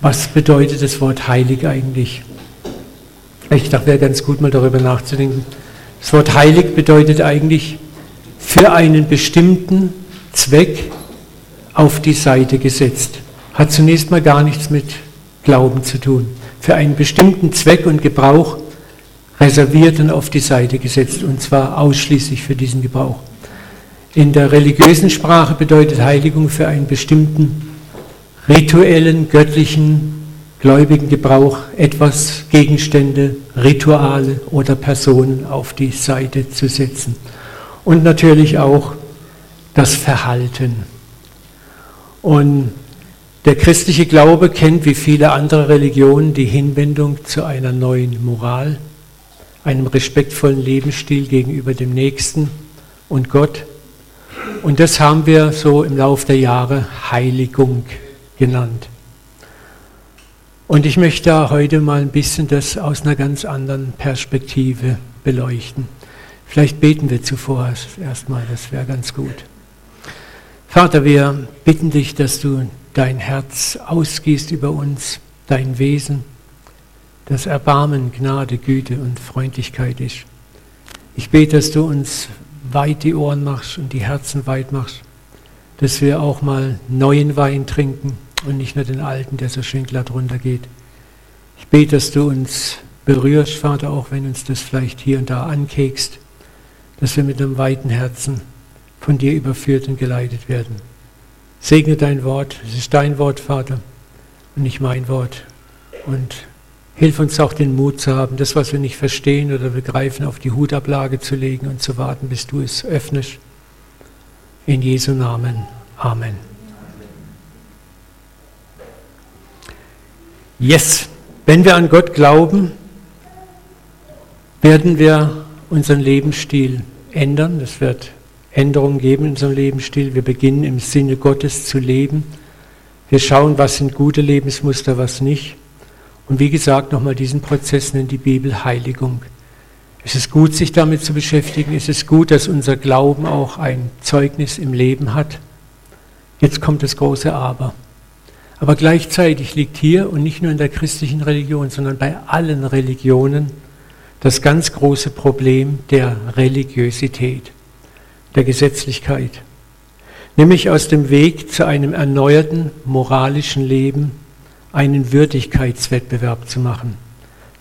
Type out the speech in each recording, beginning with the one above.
Was bedeutet das Wort heilig eigentlich? Ich dachte, wäre ganz gut, mal darüber nachzudenken. Das Wort heilig bedeutet eigentlich für einen bestimmten Zweck auf die Seite gesetzt. Hat zunächst mal gar nichts mit Glauben zu tun. Für einen bestimmten Zweck und Gebrauch reserviert und auf die Seite gesetzt, und zwar ausschließlich für diesen Gebrauch. In der religiösen Sprache bedeutet Heiligung für einen bestimmten rituellen, göttlichen, gläubigen Gebrauch etwas, Gegenstände, Rituale oder Personen auf die Seite zu setzen. Und natürlich auch das Verhalten. Und der christliche Glaube kennt wie viele andere Religionen die Hinwendung zu einer neuen Moral, einem respektvollen Lebensstil gegenüber dem Nächsten und Gott. Und das haben wir so im Laufe der Jahre Heiligung genannt. Und ich möchte heute mal ein bisschen das aus einer ganz anderen Perspektive beleuchten. Vielleicht beten wir zuvor erstmal, das wäre ganz gut. Vater, wir bitten dich, dass du dein Herz ausgießt über uns, dein Wesen, das Erbarmen, Gnade, Güte und Freundlichkeit ist. Ich bete, dass du uns weit die Ohren machst und die Herzen weit machst, dass wir auch mal neuen Wein trinken und nicht nur den alten, der so schön glatt runtergeht. Ich bete, dass du uns berührst, Vater, auch wenn uns das vielleicht hier und da ankekst, dass wir mit einem weiten Herzen von dir überführt und geleitet werden. Segne dein Wort, es ist dein Wort, Vater, und nicht mein Wort. Und hilf uns auch den Mut zu haben, das, was wir nicht verstehen oder begreifen, auf die Hutablage zu legen und zu warten, bis du es öffnest. In Jesu Namen. Amen. Yes, wenn wir an Gott glauben, werden wir unseren Lebensstil ändern. Es wird Änderungen geben in unserem Lebensstil. Wir beginnen im Sinne Gottes zu leben. Wir schauen, was sind gute Lebensmuster, was nicht. Und wie gesagt, nochmal diesen Prozess nennt die Bibel Heiligung. Es ist gut, sich damit zu beschäftigen. Es ist gut, dass unser Glauben auch ein Zeugnis im Leben hat. Jetzt kommt das große Aber. Aber gleichzeitig liegt hier und nicht nur in der christlichen Religion, sondern bei allen Religionen das ganz große Problem der Religiosität, der Gesetzlichkeit. Nämlich aus dem Weg zu einem erneuerten moralischen Leben einen Würdigkeitswettbewerb zu machen,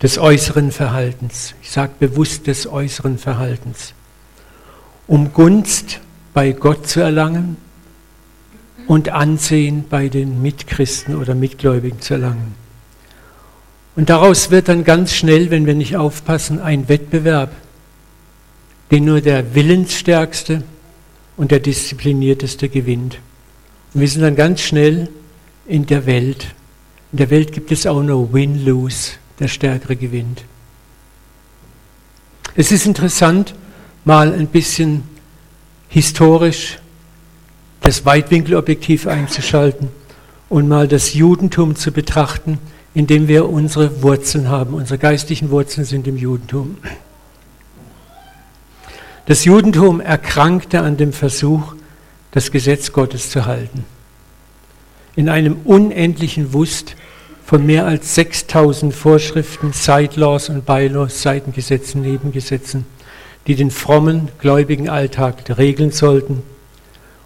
des äußeren Verhaltens. Ich sage bewusst des äußeren Verhaltens. Um Gunst bei Gott zu erlangen und Ansehen bei den Mitchristen oder Mitgläubigen zu erlangen. Und daraus wird dann ganz schnell, wenn wir nicht aufpassen, ein Wettbewerb, den nur der Willensstärkste und der Disziplinierteste gewinnt. Und wir sind dann ganz schnell in der Welt. In der Welt gibt es auch nur Win-Lose, der Stärkere gewinnt. Es ist interessant, mal ein bisschen historisch das Weitwinkelobjektiv einzuschalten und mal das Judentum zu betrachten in dem wir unsere Wurzeln haben. Unsere geistlichen Wurzeln sind im Judentum. Das Judentum erkrankte an dem Versuch, das Gesetz Gottes zu halten. In einem unendlichen Wust von mehr als 6000 Vorschriften, Side-Laws und Bylaws, Seitengesetzen, Nebengesetzen, die den frommen, gläubigen Alltag regeln sollten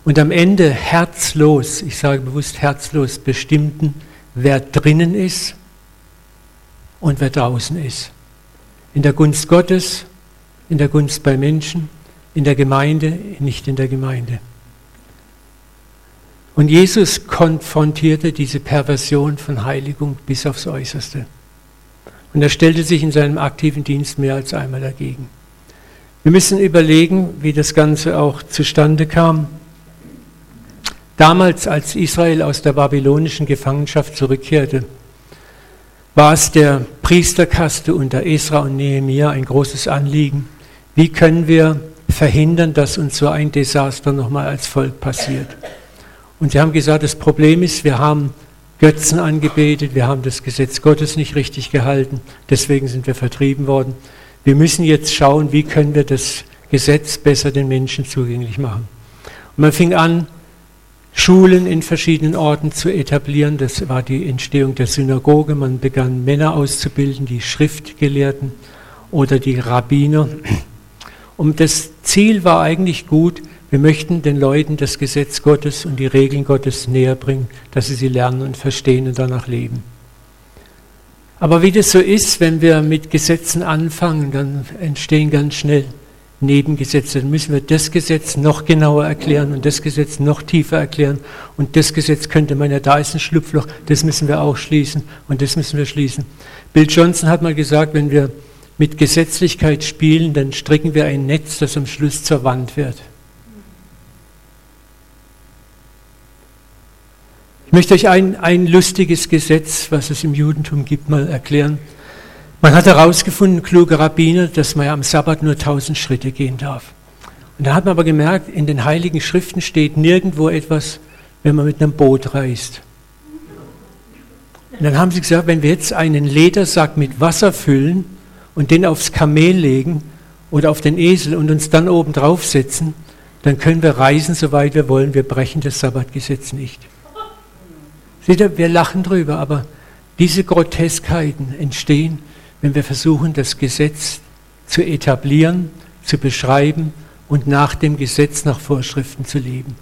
und am Ende herzlos, ich sage bewusst herzlos, bestimmten, wer drinnen ist und wer draußen ist. In der Gunst Gottes, in der Gunst bei Menschen, in der Gemeinde, nicht in der Gemeinde. Und Jesus konfrontierte diese Perversion von Heiligung bis aufs Äußerste. Und er stellte sich in seinem aktiven Dienst mehr als einmal dagegen. Wir müssen überlegen, wie das Ganze auch zustande kam. Damals, als Israel aus der babylonischen Gefangenschaft zurückkehrte, war es der Priesterkaste unter Esra und Nehemia ein großes Anliegen. Wie können wir verhindern, dass uns so ein Desaster nochmal als Volk passiert? Und sie haben gesagt, das Problem ist, wir haben Götzen angebetet, wir haben das Gesetz Gottes nicht richtig gehalten, deswegen sind wir vertrieben worden. Wir müssen jetzt schauen, wie können wir das Gesetz besser den Menschen zugänglich machen. Und man fing an, Schulen in verschiedenen Orten zu etablieren. Das war die Entstehung der Synagoge. Man begann Männer auszubilden, die Schriftgelehrten oder die Rabbiner. Und das Ziel war eigentlich gut. Wir möchten den Leuten das Gesetz Gottes und die Regeln Gottes näher bringen, dass sie sie lernen und verstehen und danach leben. Aber wie das so ist, wenn wir mit Gesetzen anfangen, dann entstehen ganz schnell Nebengesetze. Dann müssen wir das Gesetz noch genauer erklären und das Gesetz noch tiefer erklären. Und das Gesetz könnte man ja, da ist ein Schlupfloch, das müssen wir auch schließen und das müssen wir schließen. Bill Johnson hat mal gesagt, wenn wir mit Gesetzlichkeit spielen, dann stricken wir ein Netz, das am Schluss zur Wand wird. Ich möchte euch ein, ein lustiges Gesetz, was es im Judentum gibt, mal erklären. Man hat herausgefunden, kluge Rabbiner, dass man ja am Sabbat nur tausend Schritte gehen darf. Und da hat man aber gemerkt, in den heiligen Schriften steht nirgendwo etwas, wenn man mit einem Boot reist. Und dann haben sie gesagt, wenn wir jetzt einen Ledersack mit Wasser füllen und den aufs Kamel legen oder auf den Esel und uns dann oben draufsetzen, dann können wir reisen, soweit wir wollen. Wir brechen das Sabbatgesetz nicht. Seht ihr, wir lachen drüber, aber diese Groteskheiten entstehen, wenn wir versuchen, das Gesetz zu etablieren, zu beschreiben und nach dem Gesetz, nach Vorschriften zu leben.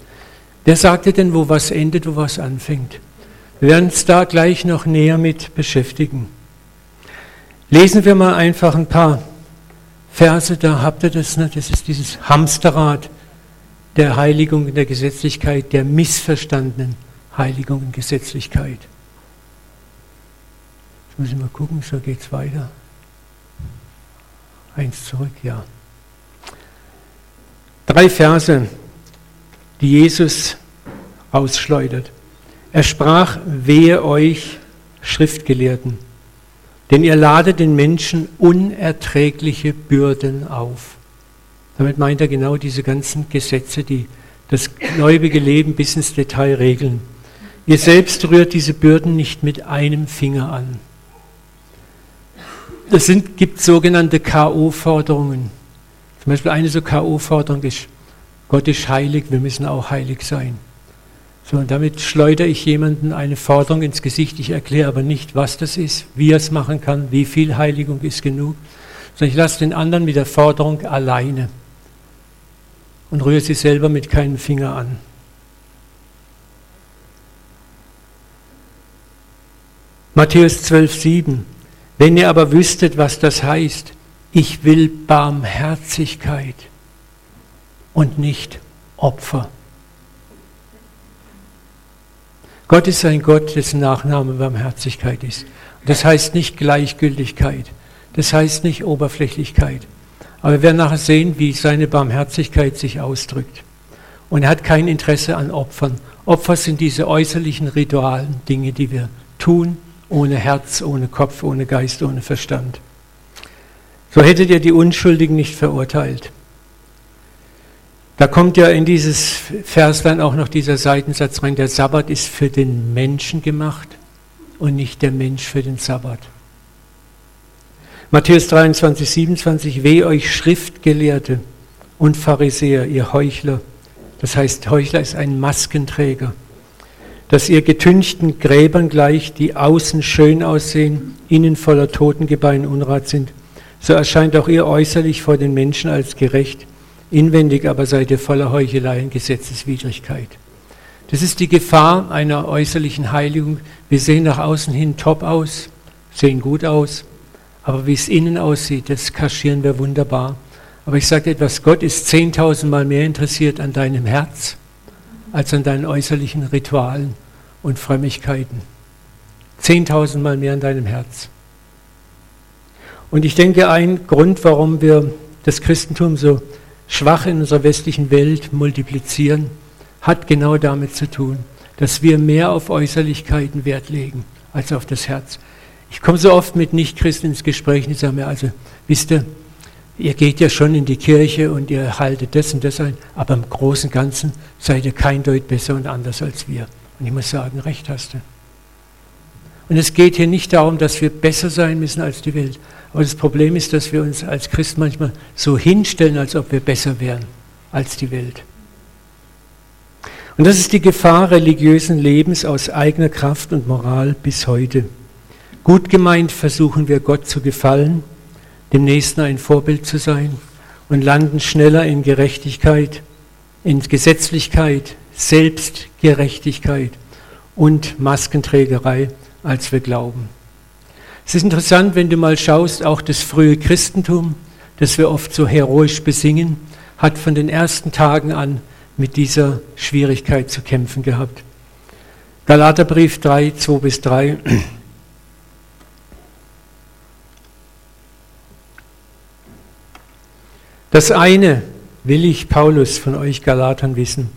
Wer sagte denn, wo was endet, wo was anfängt? Wir werden uns da gleich noch näher mit beschäftigen. Lesen wir mal einfach ein paar Verse, da habt ihr das, ne? das ist dieses Hamsterrad der Heiligung in der Gesetzlichkeit, der missverstandenen Heiligung und Gesetzlichkeit. Ich mal gucken, so geht es weiter. Eins zurück, ja. Drei Verse, die Jesus ausschleudert. Er sprach, wehe euch, Schriftgelehrten, denn ihr ladet den Menschen unerträgliche Bürden auf. Damit meint er genau diese ganzen Gesetze, die das gläubige Leben bis ins Detail regeln. Ihr selbst rührt diese Bürden nicht mit einem Finger an. Es sind, gibt sogenannte K.O.-Forderungen. Zum Beispiel eine so K.O.-Forderung ist, Gott ist heilig, wir müssen auch heilig sein. So, und damit schleudere ich jemanden eine Forderung ins Gesicht. Ich erkläre aber nicht, was das ist, wie er es machen kann, wie viel Heiligung ist genug, sondern ich lasse den anderen mit der Forderung alleine und rühre sie selber mit keinem Finger an. Matthäus 12, 7. Wenn ihr aber wüsstet, was das heißt, ich will Barmherzigkeit und nicht Opfer. Gott ist ein Gott, dessen Nachname Barmherzigkeit ist. Das heißt nicht Gleichgültigkeit, das heißt nicht Oberflächlichkeit. Aber wir werden nachher sehen, wie seine Barmherzigkeit sich ausdrückt. Und er hat kein Interesse an Opfern. Opfer sind diese äußerlichen Ritualen, Dinge, die wir tun, ohne Herz, ohne Kopf, ohne Geist, ohne Verstand. So hättet ihr die Unschuldigen nicht verurteilt. Da kommt ja in dieses Verslein auch noch dieser Seitensatz rein, der Sabbat ist für den Menschen gemacht und nicht der Mensch für den Sabbat. Matthäus 23, 27, weh euch Schriftgelehrte und Pharisäer, ihr Heuchler. Das heißt, Heuchler ist ein Maskenträger dass ihr getünchten Gräbern gleich, die außen schön aussehen, innen voller Totengebein Unrat sind, so erscheint auch ihr äußerlich vor den Menschen als gerecht, inwendig aber seid ihr voller Heuchelei und Gesetzeswidrigkeit. Das ist die Gefahr einer äußerlichen Heiligung. Wir sehen nach außen hin top aus, sehen gut aus, aber wie es innen aussieht, das kaschieren wir wunderbar. Aber ich sage etwas, Gott ist zehntausendmal mehr interessiert an deinem Herz als an deinen äußerlichen Ritualen und Frömmigkeiten. Zehntausendmal mehr an deinem Herz. Und ich denke, ein Grund, warum wir das Christentum so schwach in unserer westlichen Welt multiplizieren, hat genau damit zu tun, dass wir mehr auf Äußerlichkeiten Wert legen als auf das Herz. Ich komme so oft mit Nichtchristen ins Gespräch und die sagen mir, also, wisst ihr, ihr geht ja schon in die Kirche und ihr haltet das und das ein, aber im Großen und Ganzen seid ihr kein Deut besser und anders als wir. Und ich muss sagen, recht hast du. Und es geht hier nicht darum, dass wir besser sein müssen als die Welt. Aber das Problem ist, dass wir uns als Christen manchmal so hinstellen, als ob wir besser wären als die Welt. Und das ist die Gefahr religiösen Lebens aus eigener Kraft und Moral bis heute. Gut gemeint versuchen wir Gott zu gefallen, dem Nächsten ein Vorbild zu sein und landen schneller in Gerechtigkeit, in Gesetzlichkeit, Selbstgerechtigkeit und Maskenträgerei, als wir glauben. Es ist interessant, wenn du mal schaust, auch das frühe Christentum, das wir oft so heroisch besingen, hat von den ersten Tagen an mit dieser Schwierigkeit zu kämpfen gehabt. Galaterbrief 3, 2 bis 3. Das eine will ich, Paulus, von euch Galatern wissen.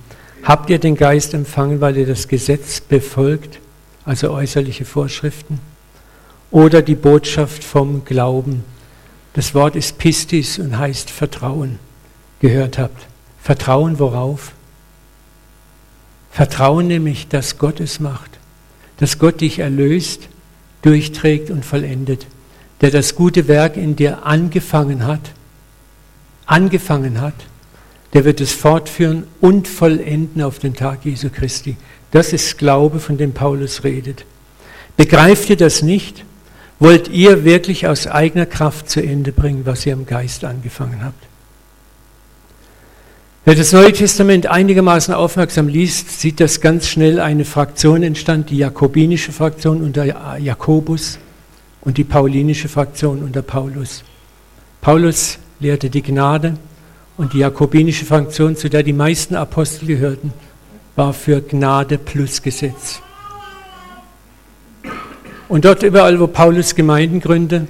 Habt ihr den Geist empfangen, weil ihr das Gesetz befolgt, also äußerliche Vorschriften? Oder die Botschaft vom Glauben? Das Wort ist Pistis und heißt Vertrauen, gehört habt. Vertrauen worauf? Vertrauen nämlich, dass Gott es macht, dass Gott dich erlöst, durchträgt und vollendet, der das gute Werk in dir angefangen hat, angefangen hat der wird es fortführen und vollenden auf den Tag Jesu Christi. Das ist Glaube, von dem Paulus redet. Begreift ihr das nicht? Wollt ihr wirklich aus eigener Kraft zu Ende bringen, was ihr im Geist angefangen habt? Wer das Neue Testament einigermaßen aufmerksam liest, sieht, dass ganz schnell eine Fraktion entstand, die jakobinische Fraktion unter Jakobus und die paulinische Fraktion unter Paulus. Paulus lehrte die Gnade, und die jakobinische Fraktion, zu der die meisten Apostel gehörten, war für Gnade plus Gesetz. Und dort überall, wo Paulus Gemeinden gründete,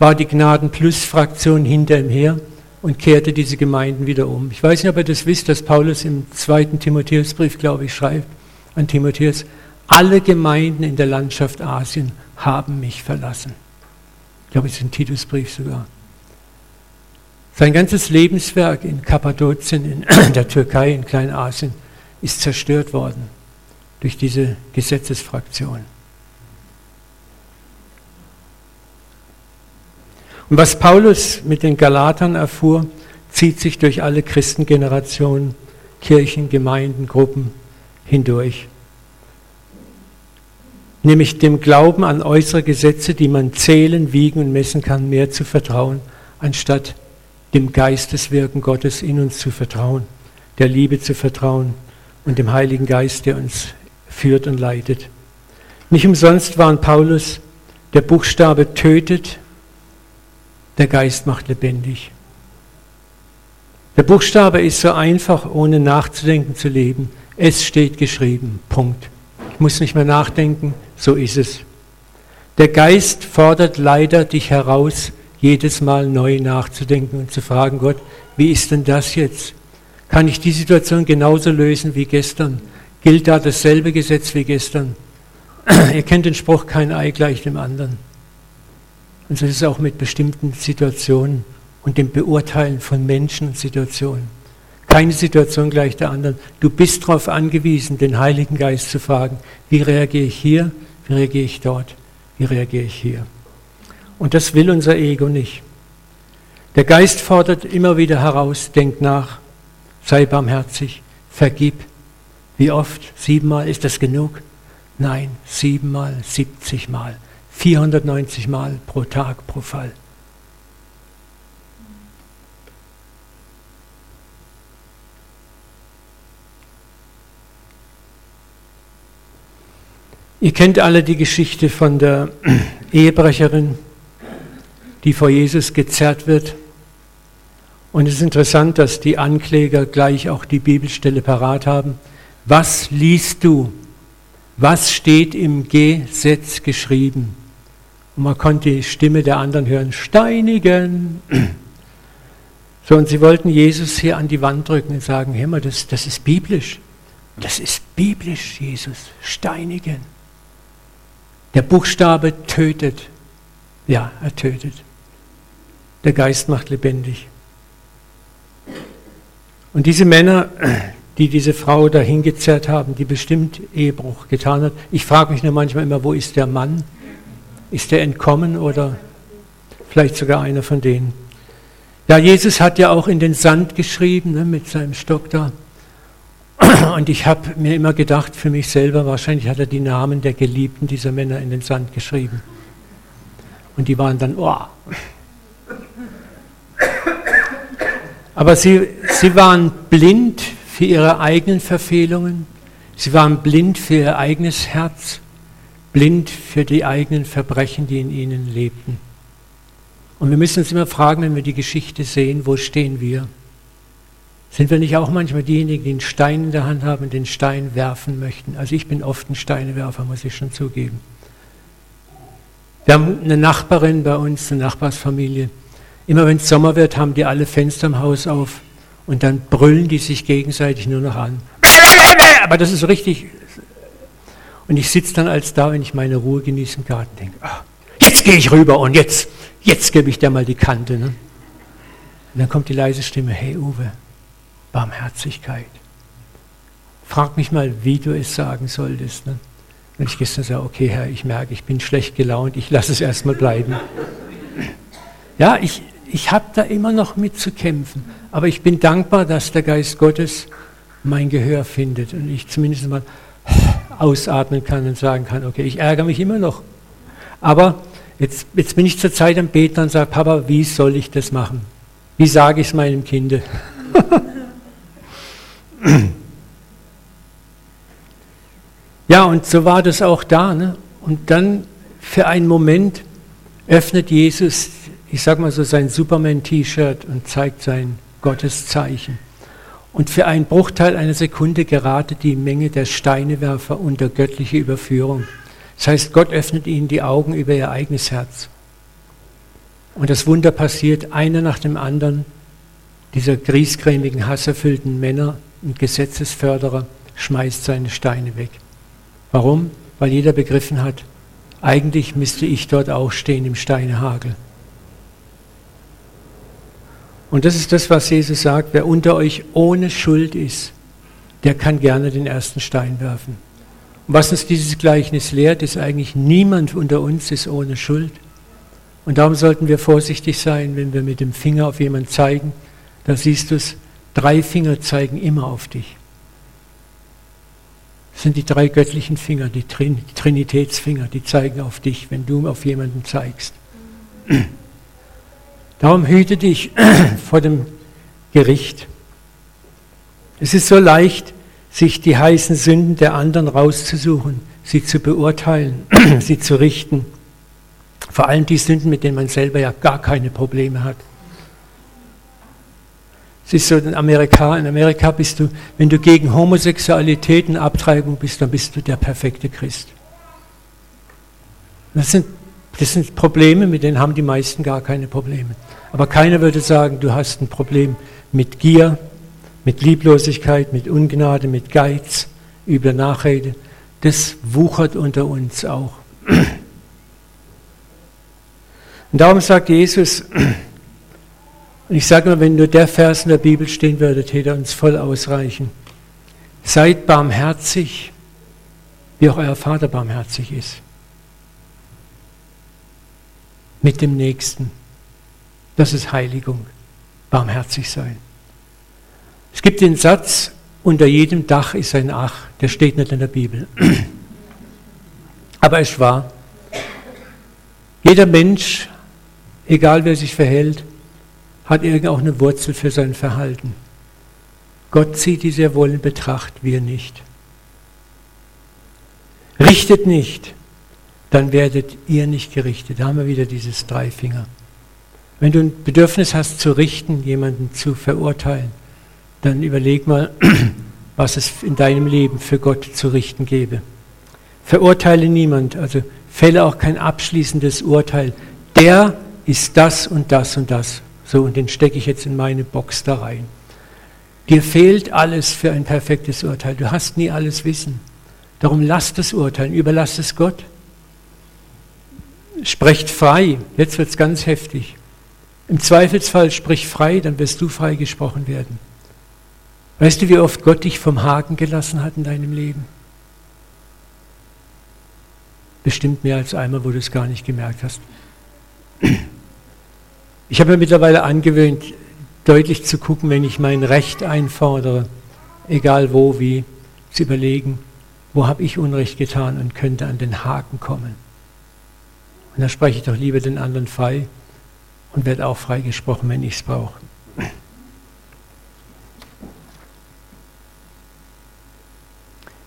war die Gnaden plus Fraktion hinter ihm her und kehrte diese Gemeinden wieder um. Ich weiß nicht, ob ihr das wisst, dass Paulus im zweiten Timotheusbrief, glaube ich, schreibt an Timotheus, alle Gemeinden in der Landschaft Asien haben mich verlassen. Ich glaube, es ist ein Titusbrief sogar. Sein ganzes Lebenswerk in Kappadokien, in der Türkei, in Kleinasien ist zerstört worden durch diese Gesetzesfraktion. Und was Paulus mit den Galatern erfuhr, zieht sich durch alle Christengenerationen, Kirchen, Gemeinden, Gruppen hindurch. Nämlich dem Glauben an äußere Gesetze, die man zählen, wiegen und messen kann, mehr zu vertrauen, anstatt dem Geisteswirken Gottes in uns zu vertrauen, der Liebe zu vertrauen und dem Heiligen Geist, der uns führt und leitet. Nicht umsonst waren Paulus, der Buchstabe tötet, der Geist macht lebendig. Der Buchstabe ist so einfach, ohne nachzudenken zu leben. Es steht geschrieben. Punkt. Ich muss nicht mehr nachdenken, so ist es. Der Geist fordert leider dich heraus, jedes Mal neu nachzudenken und zu fragen, Gott, wie ist denn das jetzt? Kann ich die Situation genauso lösen wie gestern? Gilt da dasselbe Gesetz wie gestern? Ihr kennt den Spruch, kein Ei gleich dem anderen. Und so ist es auch mit bestimmten Situationen und dem Beurteilen von Menschen und Situationen. Keine Situation gleich der anderen. Du bist darauf angewiesen, den Heiligen Geist zu fragen, wie reagiere ich hier, wie reagiere ich dort, wie reagiere ich hier. Und das will unser Ego nicht. Der Geist fordert immer wieder heraus, denk nach, sei barmherzig, vergib. Wie oft? Siebenmal, ist das genug? Nein, siebenmal, siebzigmal, 490 Mal pro Tag, pro Fall. Ihr kennt alle die Geschichte von der Ehebrecherin, die vor Jesus gezerrt wird. Und es ist interessant, dass die Ankläger gleich auch die Bibelstelle parat haben. Was liest du? Was steht im Gesetz geschrieben? Und man konnte die Stimme der anderen hören, steinigen. So, und sie wollten Jesus hier an die Wand drücken und sagen, hör mal, das, das ist biblisch. Das ist biblisch, Jesus, steinigen. Der Buchstabe tötet. Ja, er tötet. Der Geist macht lebendig. Und diese Männer, die diese Frau dahin gezerrt haben, die bestimmt Ehebruch getan hat, ich frage mich nur manchmal immer, wo ist der Mann? Ist der entkommen oder vielleicht sogar einer von denen? Ja, Jesus hat ja auch in den Sand geschrieben ne, mit seinem Stock da. Und ich habe mir immer gedacht, für mich selber, wahrscheinlich hat er die Namen der Geliebten dieser Männer in den Sand geschrieben. Und die waren dann, oh. Aber sie, sie waren blind für ihre eigenen Verfehlungen. Sie waren blind für ihr eigenes Herz, blind für die eigenen Verbrechen, die in ihnen lebten. Und wir müssen uns immer fragen, wenn wir die Geschichte sehen, wo stehen wir? Sind wir nicht auch manchmal diejenigen, die einen Stein in der Hand haben und den Stein werfen möchten? Also ich bin oft ein Steinewerfer, muss ich schon zugeben. Wir haben eine Nachbarin bei uns, eine Nachbarsfamilie. Immer wenn es Sommer wird, haben die alle Fenster im Haus auf und dann brüllen die sich gegenseitig nur noch an. Aber das ist richtig. Und ich sitze dann als da, wenn ich meine Ruhe genieße im Garten, denke, ach, jetzt gehe ich rüber und jetzt, jetzt gebe ich dir mal die Kante. Ne? Und dann kommt die leise Stimme, hey Uwe, Barmherzigkeit. Frag mich mal, wie du es sagen solltest. Ne? Und ich gestern sage, okay Herr, ich merke, ich bin schlecht gelaunt, ich lasse es erstmal bleiben. Ja, ich, ich habe da immer noch mit zu kämpfen. Aber ich bin dankbar, dass der Geist Gottes mein Gehör findet und ich zumindest mal ausatmen kann und sagen kann, okay, ich ärgere mich immer noch. Aber jetzt, jetzt bin ich zur Zeit am Beten und sage, Papa, wie soll ich das machen? Wie sage ich es meinem Kind? Ja, und so war das auch da. Ne? Und dann für einen Moment öffnet Jesus, ich sag mal so, sein Superman-T-Shirt und zeigt sein Gotteszeichen. Und für einen Bruchteil einer Sekunde geratet die Menge der Steinewerfer unter göttliche Überführung. Das heißt, Gott öffnet ihnen die Augen über ihr eigenes Herz. Und das Wunder passiert, einer nach dem anderen, dieser griesgrämigen, hasserfüllten Männer und Gesetzesförderer schmeißt seine Steine weg. Warum? Weil jeder begriffen hat, eigentlich müsste ich dort auch stehen im Steinehagel. Und das ist das, was Jesus sagt, wer unter euch ohne Schuld ist, der kann gerne den ersten Stein werfen. Und was uns dieses Gleichnis lehrt, ist eigentlich, niemand unter uns ist ohne Schuld. Und darum sollten wir vorsichtig sein, wenn wir mit dem Finger auf jemanden zeigen. Da siehst du es, drei Finger zeigen immer auf dich. Das sind die drei göttlichen Finger, die, Trin die Trinitätsfinger, die zeigen auf dich, wenn du auf jemanden zeigst. Darum hüte dich vor dem Gericht. Es ist so leicht, sich die heißen Sünden der anderen rauszusuchen, sie zu beurteilen, sie zu richten. Vor allem die Sünden, mit denen man selber ja gar keine Probleme hat. Es ist so, in Amerika, in Amerika bist du, wenn du gegen Homosexualität und Abtreibung bist, dann bist du der perfekte Christ. Das sind, das sind Probleme, mit denen haben die meisten gar keine Probleme. Aber keiner würde sagen, du hast ein Problem mit Gier, mit Lieblosigkeit, mit Ungnade, mit Geiz, übler Nachrede. Das wuchert unter uns auch. Und darum sagt Jesus, und ich sage mal, wenn nur der Vers in der Bibel stehen würde, täte uns voll ausreichen. Seid barmherzig, wie auch euer Vater barmherzig ist. Mit dem Nächsten. Das ist Heiligung. Barmherzig sein. Es gibt den Satz, unter jedem Dach ist ein Ach. Der steht nicht in der Bibel. Aber es war. Jeder Mensch, egal wer sich verhält, hat irgend auch eine Wurzel für sein Verhalten. Gott zieht die sehr wohl in Betracht, wir nicht. Richtet nicht, dann werdet ihr nicht gerichtet. Da haben wir wieder dieses Dreifinger. Wenn du ein Bedürfnis hast zu richten, jemanden zu verurteilen, dann überleg mal, was es in deinem Leben für Gott zu richten gäbe. Verurteile niemand, also fälle auch kein abschließendes Urteil. Der ist das und das und das. So, und den stecke ich jetzt in meine Box da rein. Dir fehlt alles für ein perfektes Urteil. Du hast nie alles Wissen. Darum lass das Urteilen, überlass es Gott. Sprecht frei. Jetzt wird es ganz heftig. Im Zweifelsfall sprich frei, dann wirst du frei gesprochen werden. Weißt du, wie oft Gott dich vom Haken gelassen hat in deinem Leben? Bestimmt mehr als einmal, wo du es gar nicht gemerkt hast. Ich habe mir mittlerweile angewöhnt, deutlich zu gucken, wenn ich mein Recht einfordere, egal wo, wie, zu überlegen, wo habe ich Unrecht getan und könnte an den Haken kommen. Und dann spreche ich doch lieber den anderen frei und werde auch freigesprochen, wenn ich es brauche.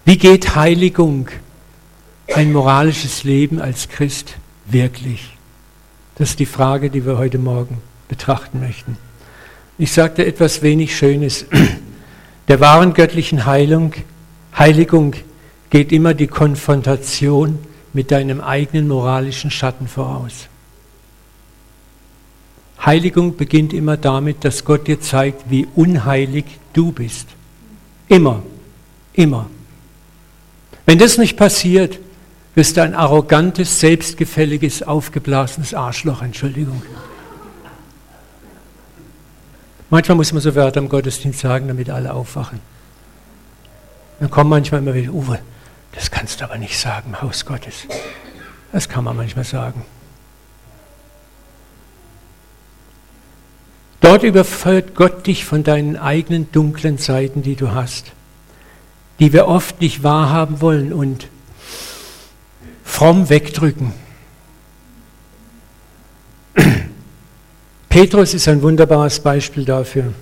Wie geht Heiligung, ein moralisches Leben als Christ wirklich? Das ist die Frage, die wir heute Morgen betrachten möchten. Ich sagte etwas wenig Schönes. Der wahren göttlichen Heilung, Heiligung geht immer die Konfrontation mit deinem eigenen moralischen Schatten voraus. Heiligung beginnt immer damit, dass Gott dir zeigt, wie unheilig du bist. Immer, immer. Wenn das nicht passiert, wirst du ein arrogantes, selbstgefälliges, aufgeblasenes Arschloch, Entschuldigung. Manchmal muss man so Wörter im Gottesdienst sagen, damit alle aufwachen. Dann kommen manchmal immer wieder, Uwe, das kannst du aber nicht sagen, Haus Gottes. Das kann man manchmal sagen. Dort überfällt Gott dich von deinen eigenen dunklen Seiten, die du hast, die wir oft nicht wahrhaben wollen und fromm wegdrücken. Petrus ist ein wunderbares Beispiel dafür.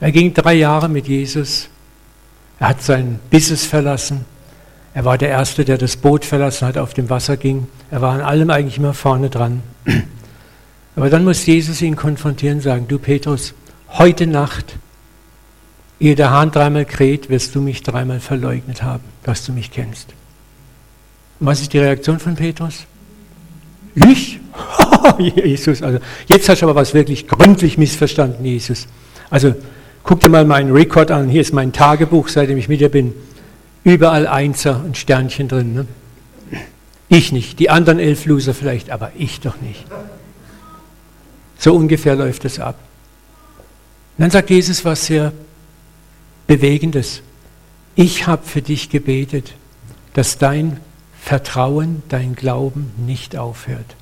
Er ging drei Jahre mit Jesus. Er hat sein Business verlassen. Er war der Erste, der das Boot verlassen hat, auf dem Wasser ging. Er war an allem eigentlich immer vorne dran. Aber dann muss Jesus ihn konfrontieren und sagen, du Petrus, heute Nacht, ehe der Hahn dreimal kräht, wirst du mich dreimal verleugnet haben, dass du mich kennst. Und was ist die Reaktion von Petrus? Ich? Jesus, also jetzt hast du aber was wirklich gründlich missverstanden, Jesus. Also guck dir mal meinen Rekord an, hier ist mein Tagebuch, seitdem ich mit dir bin. Überall Einser und Sternchen drin. Ne? Ich nicht, die anderen elf Loser vielleicht, aber ich doch nicht. So ungefähr läuft es ab. Und dann sagt Jesus was sehr Bewegendes. Ich habe für dich gebetet, dass dein Vertrauen, dein Glauben nicht aufhört.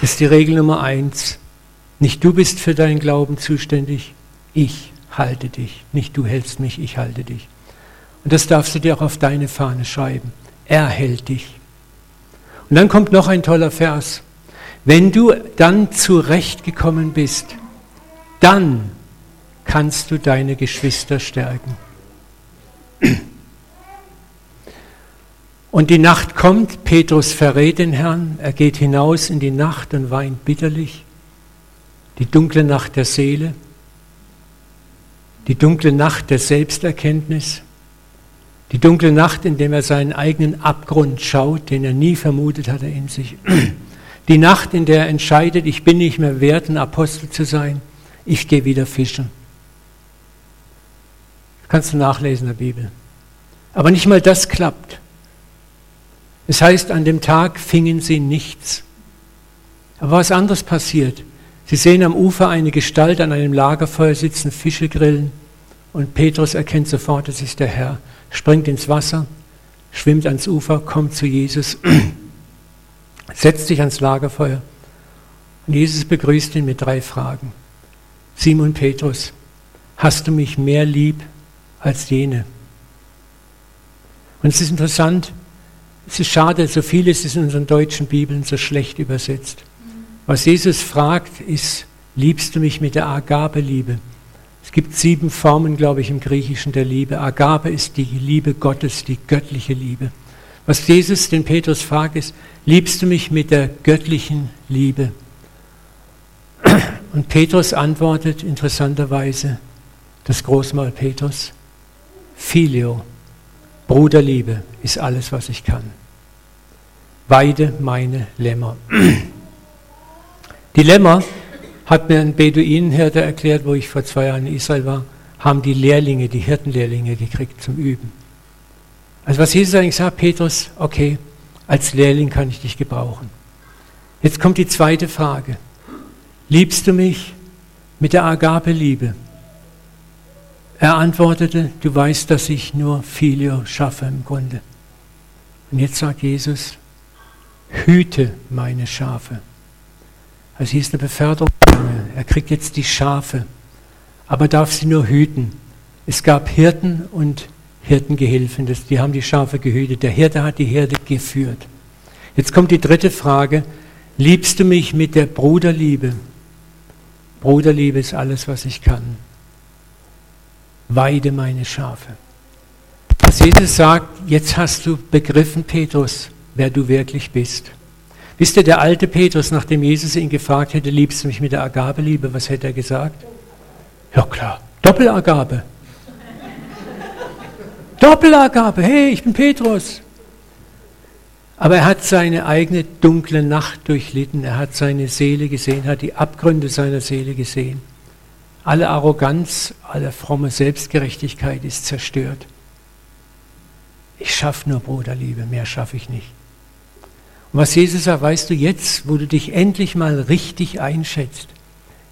Das ist die Regel Nummer eins. Nicht du bist für deinen Glauben zuständig, ich halte dich. Nicht du hältst mich, ich halte dich. Und das darfst du dir auch auf deine Fahne schreiben. Er hält dich. Und dann kommt noch ein toller Vers. Wenn du dann zurechtgekommen bist, dann kannst du deine Geschwister stärken. Und die Nacht kommt, Petrus verrät den Herrn, er geht hinaus in die Nacht und weint bitterlich. Die dunkle Nacht der Seele, die dunkle Nacht der Selbsterkenntnis, die dunkle Nacht, in der er seinen eigenen Abgrund schaut, den er nie vermutet hatte in sich. Die Nacht, in der er entscheidet, ich bin nicht mehr wert, ein Apostel zu sein, ich gehe wieder fischen. Kannst du nachlesen in der Bibel. Aber nicht mal das klappt. Es heißt, an dem Tag fingen sie nichts. Aber was anderes passiert. Sie sehen am Ufer eine Gestalt an einem Lagerfeuer sitzen, Fische grillen. Und Petrus erkennt sofort, es ist der Herr, springt ins Wasser, schwimmt ans Ufer, kommt zu Jesus setzt sich ans Lagerfeuer und Jesus begrüßt ihn mit drei Fragen. Simon Petrus, hast du mich mehr lieb als jene? Und es ist interessant, es ist schade, so vieles ist in unseren deutschen Bibeln so schlecht übersetzt. Was Jesus fragt, ist, liebst du mich mit der Agape-Liebe? Es gibt sieben Formen, glaube ich, im Griechischen der Liebe. Agape ist die Liebe Gottes, die göttliche Liebe. Was Jesus den Petrus fragt, ist, liebst du mich mit der göttlichen Liebe? Und Petrus antwortet interessanterweise, das Großmal Petrus, Filio, Bruderliebe ist alles, was ich kann. Weide meine Lämmer. Die Lämmer, hat mir ein Beduinenhirte erklärt, wo ich vor zwei Jahren in Israel war, haben die Lehrlinge, die Hirtenlehrlinge gekriegt zum Üben. Also was Jesus eigentlich sagt, Petrus, okay, als Lehrling kann ich dich gebrauchen. Jetzt kommt die zweite Frage. Liebst du mich mit der Agape-Liebe? Er antwortete, du weißt, dass ich nur Filio schaffe im Grunde. Und jetzt sagt Jesus, hüte meine Schafe. Also hier ist eine Beförderung. Er kriegt jetzt die Schafe, aber darf sie nur hüten. Es gab Hirten und Hirtengehilfen, das, die haben die Schafe gehütet. Der Hirte hat die Herde geführt. Jetzt kommt die dritte Frage. Liebst du mich mit der Bruderliebe? Bruderliebe ist alles, was ich kann. Weide meine Schafe. Dass Jesus sagt, jetzt hast du begriffen, Petrus, wer du wirklich bist. Wisst ihr, der alte Petrus, nachdem Jesus ihn gefragt hätte, liebst du mich mit der Agabeliebe, was hätte er gesagt? Ja klar, Doppelagabe. Doppelagabe, hey, ich bin Petrus. Aber er hat seine eigene dunkle Nacht durchlitten, er hat seine Seele gesehen, hat die Abgründe seiner Seele gesehen. Alle Arroganz, alle fromme Selbstgerechtigkeit ist zerstört. Ich schaffe nur Bruderliebe, mehr schaffe ich nicht. Und was Jesus sagt, weißt du, jetzt, wo du dich endlich mal richtig einschätzt,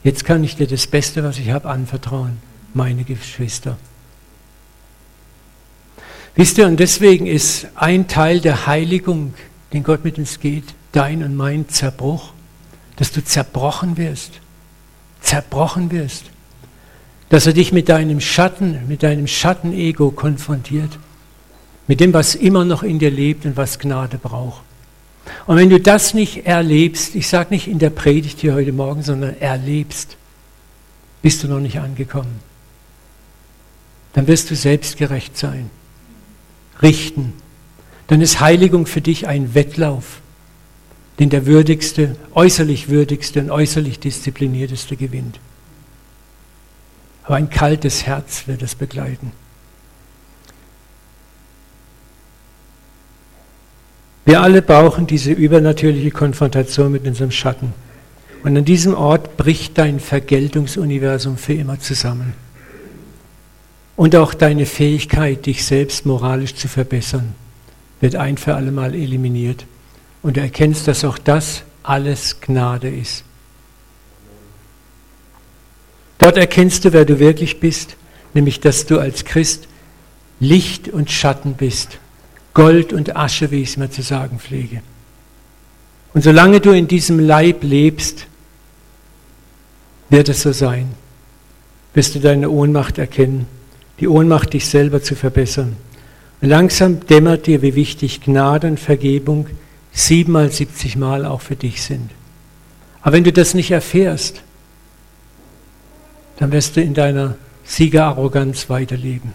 jetzt kann ich dir das Beste, was ich habe, anvertrauen, meine Geschwister. Wisst ihr, und deswegen ist ein Teil der Heiligung, den Gott mit uns geht, dein und mein Zerbruch, dass du zerbrochen wirst, zerbrochen wirst, dass er dich mit deinem Schatten, mit deinem Schattenego konfrontiert, mit dem, was immer noch in dir lebt und was Gnade braucht. Und wenn du das nicht erlebst, ich sage nicht in der Predigt hier heute Morgen, sondern erlebst, bist du noch nicht angekommen. Dann wirst du selbstgerecht sein, richten. Dann ist Heiligung für dich ein Wettlauf, den der würdigste, äußerlich würdigste und äußerlich disziplinierteste gewinnt. Aber ein kaltes Herz wird es begleiten. Wir alle brauchen diese übernatürliche Konfrontation mit unserem Schatten. Und an diesem Ort bricht dein Vergeltungsuniversum für immer zusammen. Und auch deine Fähigkeit, dich selbst moralisch zu verbessern, wird ein für alle Mal eliminiert. Und du erkennst, dass auch das alles Gnade ist. Dort erkennst du, wer du wirklich bist, nämlich dass du als Christ Licht und Schatten bist. Gold und Asche, wie ich es mir zu sagen pflege. Und solange du in diesem Leib lebst, wird es so sein. Wirst du deine Ohnmacht erkennen, die Ohnmacht, dich selber zu verbessern. Und langsam dämmert dir, wie wichtig Gnade und Vergebung siebenmal, siebzigmal auch für dich sind. Aber wenn du das nicht erfährst, dann wirst du in deiner Siegerarroganz weiterleben.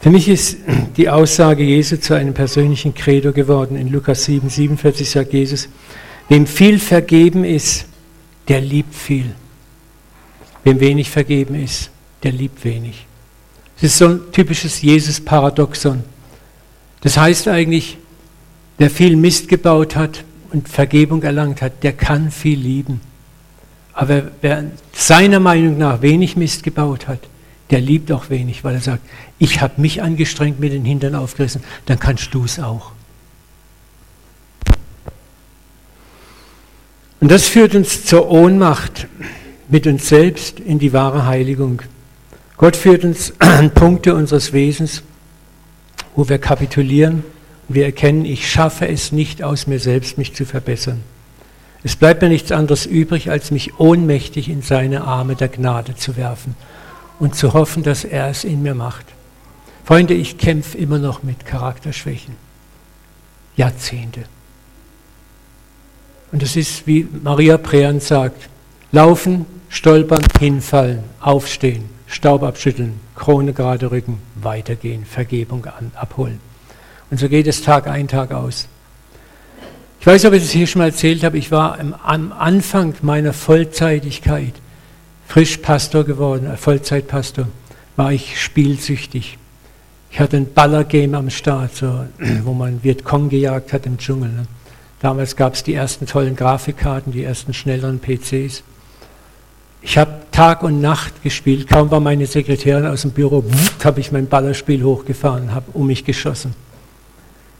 Für mich ist die Aussage Jesu zu einem persönlichen Credo geworden. In Lukas 7, 47 sagt Jesus, wem viel vergeben ist, der liebt viel. Wem wenig vergeben ist, der liebt wenig. Das ist so ein typisches Jesus-Paradoxon. Das heißt eigentlich, wer viel Mist gebaut hat und Vergebung erlangt hat, der kann viel lieben. Aber wer seiner Meinung nach wenig Mist gebaut hat, der liebt auch wenig, weil er sagt, ich habe mich angestrengt, mit den Hintern aufgerissen, dann kannst du es auch. Und das führt uns zur Ohnmacht mit uns selbst in die wahre Heiligung. Gott führt uns an Punkte unseres Wesens, wo wir kapitulieren und wir erkennen, ich schaffe es nicht aus mir selbst, mich zu verbessern. Es bleibt mir nichts anderes übrig, als mich ohnmächtig in seine Arme der Gnade zu werfen und zu hoffen, dass er es in mir macht. Freunde, ich kämpfe immer noch mit Charakterschwächen. Jahrzehnte. Und es ist, wie Maria Prean sagt, laufen, stolpern, hinfallen, aufstehen, Staub abschütteln, Krone gerade rücken, weitergehen, Vergebung an, abholen. Und so geht es Tag ein, Tag aus. Ich weiß, ob ich das hier schon mal erzählt habe, ich war am Anfang meiner Vollzeitigkeit frisch Pastor geworden, äh, Vollzeitpastor, war ich spielsüchtig. Ich hatte ein Ballergame am Start, so, wo man Vietcong gejagt hat im Dschungel. Ne? Damals gab es die ersten tollen Grafikkarten, die ersten schnelleren PCs. Ich habe Tag und Nacht gespielt. Kaum war meine Sekretärin aus dem Büro, habe ich mein Ballerspiel hochgefahren, habe um mich geschossen.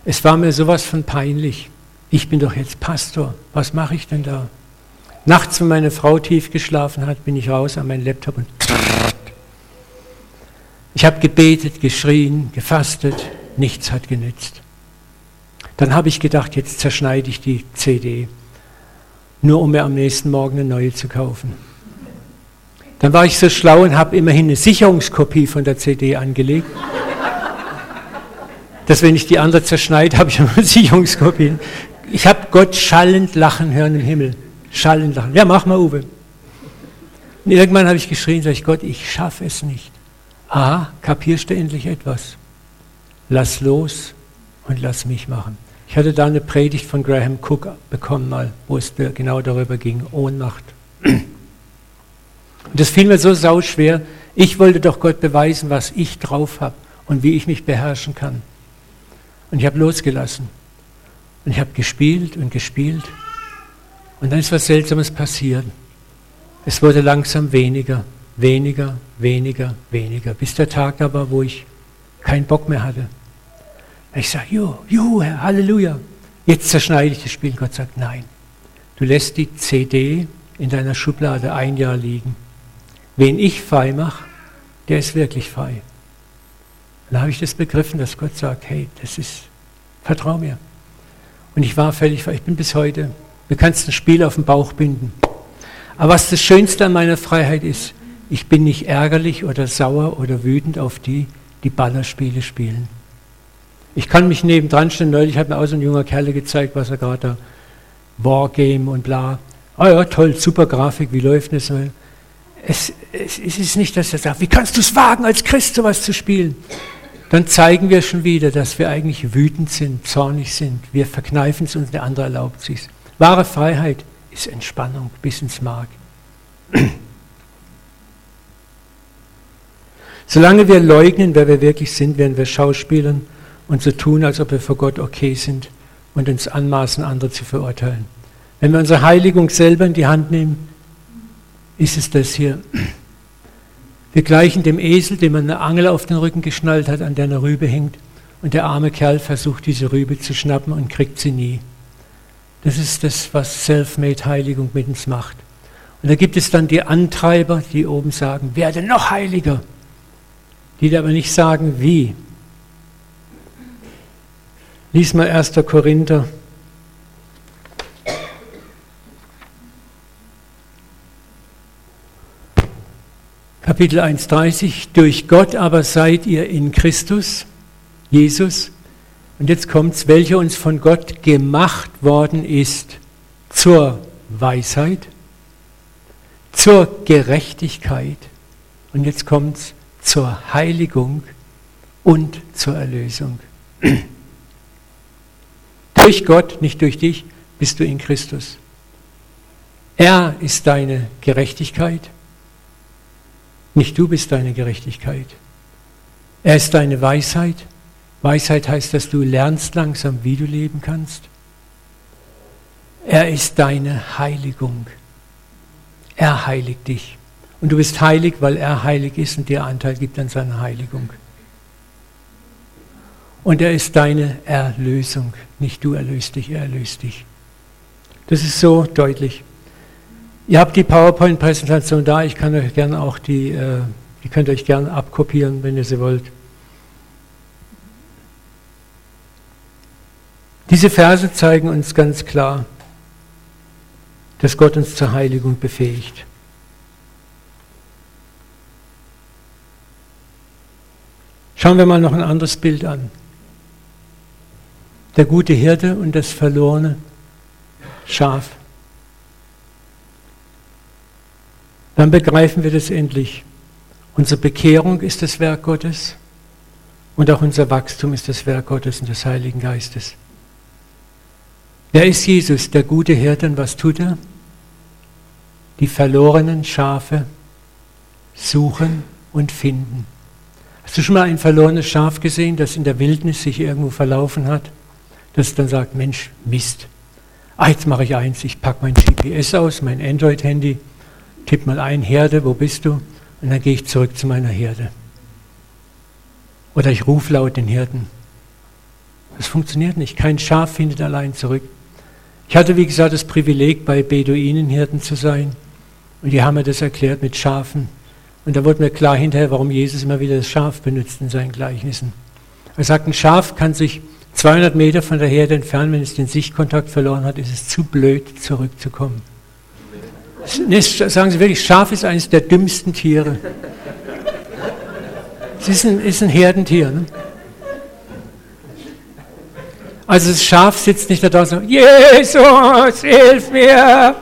Es war mir sowas von peinlich. Ich bin doch jetzt Pastor. Was mache ich denn da? Nachts, wenn meine Frau tief geschlafen hat, bin ich raus an meinen Laptop und ich habe gebetet, geschrien, gefastet, nichts hat genützt. Dann habe ich gedacht, jetzt zerschneide ich die CD, nur um mir am nächsten Morgen eine neue zu kaufen. Dann war ich so schlau und habe immerhin eine Sicherungskopie von der CD angelegt. Dass wenn ich die andere zerschneide, habe ich eine Sicherungskopie. Ich habe Gott schallend lachen hören im Himmel. Schallend lachen. Ja, mach mal, Uwe. Und irgendwann habe ich geschrien, sag ich, Gott, ich schaffe es nicht. Ah, kapierst du endlich etwas? Lass los und lass mich machen. Ich hatte da eine Predigt von Graham Cook bekommen mal, wo es genau darüber ging, Ohnmacht. Und das fiel mir so sauschwer. Ich wollte doch Gott beweisen, was ich drauf habe und wie ich mich beherrschen kann. Und ich habe losgelassen. Und ich habe gespielt und gespielt. Und dann ist was Seltsames passiert. Es wurde langsam weniger, weniger, weniger, weniger, bis der Tag da war, wo ich keinen Bock mehr hatte. Ich sage, juhu, juhu, Herr, Halleluja. Jetzt zerschneide ich das Spiel. Gott sagt, nein. Du lässt die CD in deiner Schublade ein Jahr liegen. Wen ich frei mache, der ist wirklich frei. Und da habe ich das begriffen, dass Gott sagt, hey, das ist, vertrau mir. Und ich war völlig frei. Ich bin bis heute, du kannst ein Spiel auf den Bauch binden. Aber was das Schönste an meiner Freiheit ist, ich bin nicht ärgerlich oder sauer oder wütend auf die, die Ballerspiele spielen. Ich kann mich nebendran stellen. Neulich hat mir auch so ein junger Kerl gezeigt, was er gerade da Wargame und bla. Ah oh ja, toll, super Grafik, wie läuft das? Es, es, es ist nicht, dass er sagt, wie kannst du es wagen, als Christ sowas zu spielen? Dann zeigen wir schon wieder, dass wir eigentlich wütend sind, zornig sind. Wir verkneifen es uns, der andere erlaubt sich Wahre Freiheit ist Entspannung bis ins Mark. Solange wir leugnen, wer wir wirklich sind, werden wir Schauspielern und so tun, als ob wir vor Gott okay sind und uns anmaßen, andere zu verurteilen. Wenn wir unsere Heiligung selber in die Hand nehmen, ist es das hier. Wir gleichen dem Esel, dem man eine Angel auf den Rücken geschnallt hat, an der eine Rübe hängt. Und der arme Kerl versucht, diese Rübe zu schnappen und kriegt sie nie. Das ist das, was Self-Made-Heiligung mit uns macht. Und da gibt es dann die Antreiber, die oben sagen, werde noch heiliger. Die aber nicht sagen, wie. Lies mal 1. Korinther Kapitel 1,30, durch Gott aber seid ihr in Christus, Jesus. Und jetzt kommt es, welcher uns von Gott gemacht worden ist zur Weisheit, zur Gerechtigkeit. Und jetzt kommt es zur Heiligung und zur Erlösung. durch Gott, nicht durch dich, bist du in Christus. Er ist deine Gerechtigkeit. Nicht du bist deine Gerechtigkeit. Er ist deine Weisheit. Weisheit heißt, dass du lernst langsam, wie du leben kannst. Er ist deine Heiligung. Er heiligt dich. Und du bist heilig, weil er heilig ist und dir Anteil gibt an seiner Heiligung. Und er ist deine Erlösung. Nicht du erlöst dich, er erlöst dich. Das ist so deutlich. Ihr habt die PowerPoint-Präsentation da. Ich kann euch gerne auch die, äh, die könnt ihr euch gerne abkopieren, wenn ihr sie wollt. Diese Verse zeigen uns ganz klar, dass Gott uns zur Heiligung befähigt. Schauen wir mal noch ein anderes Bild an. Der gute Hirte und das verlorene Schaf. Dann begreifen wir das endlich. Unsere Bekehrung ist das Werk Gottes und auch unser Wachstum ist das Werk Gottes und des Heiligen Geistes. Wer ist Jesus, der gute Hirte, und was tut er? Die verlorenen Schafe suchen und finden. Hast du schon mal ein verlorenes Schaf gesehen, das in der Wildnis sich irgendwo verlaufen hat? Das dann sagt, Mensch, Mist. Ah, jetzt mache ich eins, ich packe mein GPS aus, mein Android-Handy tipp mal ein, Herde, wo bist du? Und dann gehe ich zurück zu meiner Herde. Oder ich rufe laut den Hirten. Das funktioniert nicht. Kein Schaf findet allein zurück. Ich hatte, wie gesagt, das Privileg, bei Beduinenhirten zu sein. Und die haben mir das erklärt mit Schafen. Und da wurde mir klar hinterher, warum Jesus immer wieder das Schaf benutzt in seinen Gleichnissen. Er sagt, ein Schaf kann sich 200 Meter von der Herde entfernt, wenn es den Sichtkontakt verloren hat, ist es zu blöd, zurückzukommen. Sagen Sie wirklich, Schaf ist eines der dümmsten Tiere. Es ist ein, ist ein Herdentier. Ne? Also das Schaf sitzt nicht da draußen und sagt, Jesus, hilf mir.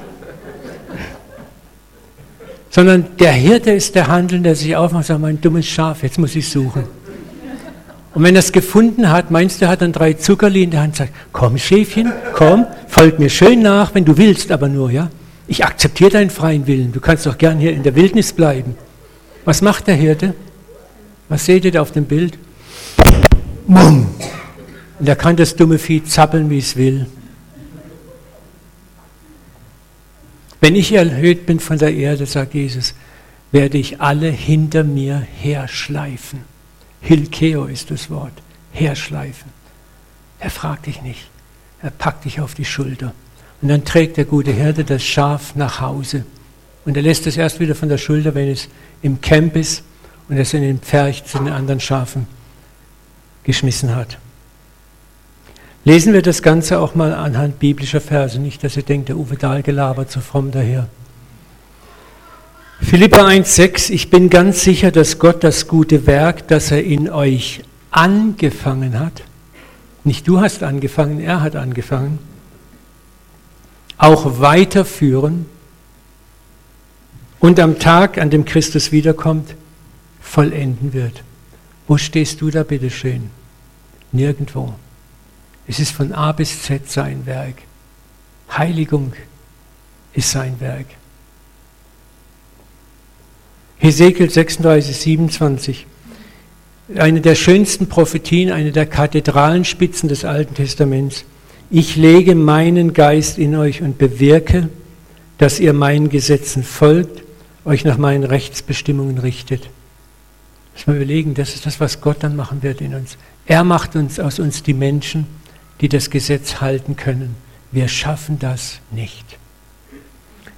Sondern der Hirte ist der Handeln, der sich aufmacht und sagt, mein dummes Schaf, jetzt muss ich suchen. Und wenn er es gefunden hat, meinst du, er hat dann drei Zuckerli in der Hand und sagt, komm Schäfchen, komm, folg mir schön nach, wenn du willst, aber nur, ja. Ich akzeptiere deinen freien Willen, du kannst doch gern hier in der Wildnis bleiben. Was macht der Hirte? Was seht ihr da auf dem Bild? Mumm. Und er kann das dumme Vieh zappeln, wie es will. Wenn ich erhöht bin von der Erde, sagt Jesus, werde ich alle hinter mir herschleifen. Hilkeo ist das Wort. Herschleifen. Er fragt dich nicht. Er packt dich auf die Schulter. Und dann trägt der gute Hirte das Schaf nach Hause. Und er lässt es erst wieder von der Schulter, wenn es im Camp ist und es in den Pferch zu den anderen Schafen geschmissen hat. Lesen wir das Ganze auch mal anhand biblischer Verse, nicht, dass ihr denkt, der Uwe Dahl gelabert so fromm daher. Philippa 1,6, ich bin ganz sicher, dass Gott das gute Werk, das er in euch angefangen hat, nicht du hast angefangen, er hat angefangen, auch weiterführen und am Tag, an dem Christus wiederkommt, vollenden wird. Wo stehst du da bitte schön? Nirgendwo. Es ist von A bis Z sein Werk. Heiligung ist sein Werk. Hesekiel 36, 27. Eine der schönsten Prophetien, eine der Kathedralenspitzen des Alten Testaments. Ich lege meinen Geist in euch und bewirke, dass ihr meinen Gesetzen folgt, euch nach meinen Rechtsbestimmungen richtet. Muss man überlegen, das ist das, was Gott dann machen wird in uns. Er macht uns aus uns die Menschen, die das Gesetz halten können. Wir schaffen das nicht.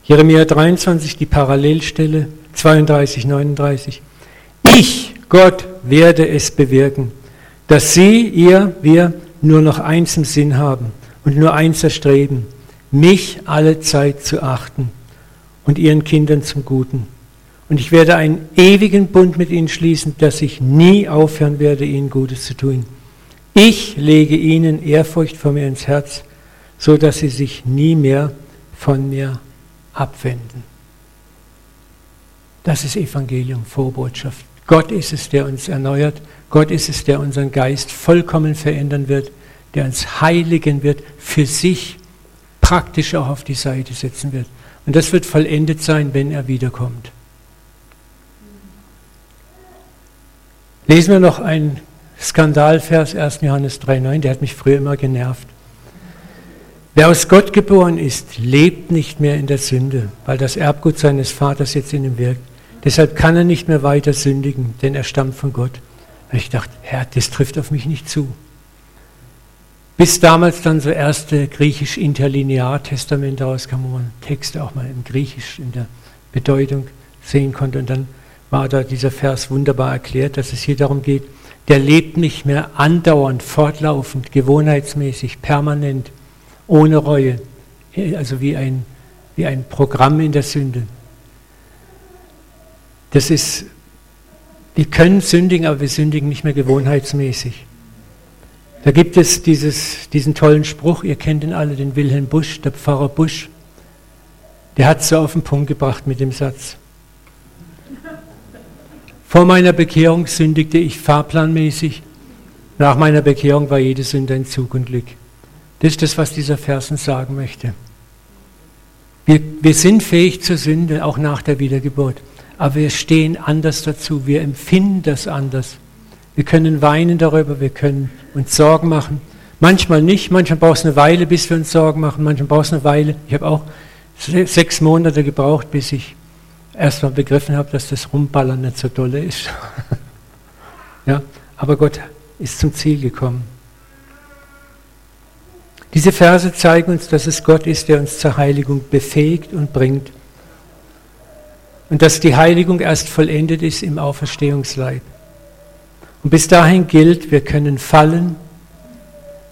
Jeremia 23, die Parallelstelle. 32, 39. Ich, Gott, werde es bewirken, dass sie, ihr, wir nur noch eins im Sinn haben und nur eins erstreben, mich alle Zeit zu achten und ihren Kindern zum Guten. Und ich werde einen ewigen Bund mit ihnen schließen, dass ich nie aufhören werde, ihnen Gutes zu tun. Ich lege ihnen Ehrfurcht vor mir ins Herz, so dass sie sich nie mehr von mir abwenden. Das ist Evangelium, Vorbotschaft. Gott ist es, der uns erneuert. Gott ist es, der unseren Geist vollkommen verändern wird, der uns heiligen wird, für sich praktisch auch auf die Seite setzen wird. Und das wird vollendet sein, wenn er wiederkommt. Lesen wir noch einen Skandalvers 1. Johannes 3,9, der hat mich früher immer genervt. Wer aus Gott geboren ist, lebt nicht mehr in der Sünde, weil das Erbgut seines Vaters jetzt in ihm wirkt. Deshalb kann er nicht mehr weiter sündigen, denn er stammt von Gott. Und ich dachte, Herr, das trifft auf mich nicht zu. Bis damals dann so erste griechisch-interlinear-Testamente rauskamen, wo man Texte auch mal im Griechisch in der Bedeutung sehen konnte. Und dann war da dieser Vers wunderbar erklärt, dass es hier darum geht, der lebt nicht mehr andauernd, fortlaufend, gewohnheitsmäßig, permanent, ohne Reue, also wie ein, wie ein Programm in der Sünde. Das ist, wir können sündigen, aber wir sündigen nicht mehr gewohnheitsmäßig. Da gibt es dieses, diesen tollen Spruch, ihr kennt ihn alle, den Wilhelm Busch, der Pfarrer Busch. Der hat es so auf den Punkt gebracht mit dem Satz. Vor meiner Bekehrung sündigte ich fahrplanmäßig. Nach meiner Bekehrung war jede Sünde ein Zug und Glück. Das ist das, was dieser Versen sagen möchte. Wir, wir sind fähig zur Sünde, auch nach der Wiedergeburt aber wir stehen anders dazu, wir empfinden das anders. Wir können weinen darüber, wir können uns Sorgen machen. Manchmal nicht, manchmal braucht es eine Weile, bis wir uns Sorgen machen, manchmal braucht es eine Weile. Ich habe auch sechs Monate gebraucht, bis ich erst mal begriffen habe, dass das Rumballern nicht so dolle ist. ja, aber Gott ist zum Ziel gekommen. Diese Verse zeigen uns, dass es Gott ist, der uns zur Heiligung befähigt und bringt und dass die Heiligung erst vollendet ist im Auferstehungsleib. Und bis dahin gilt, wir können fallen,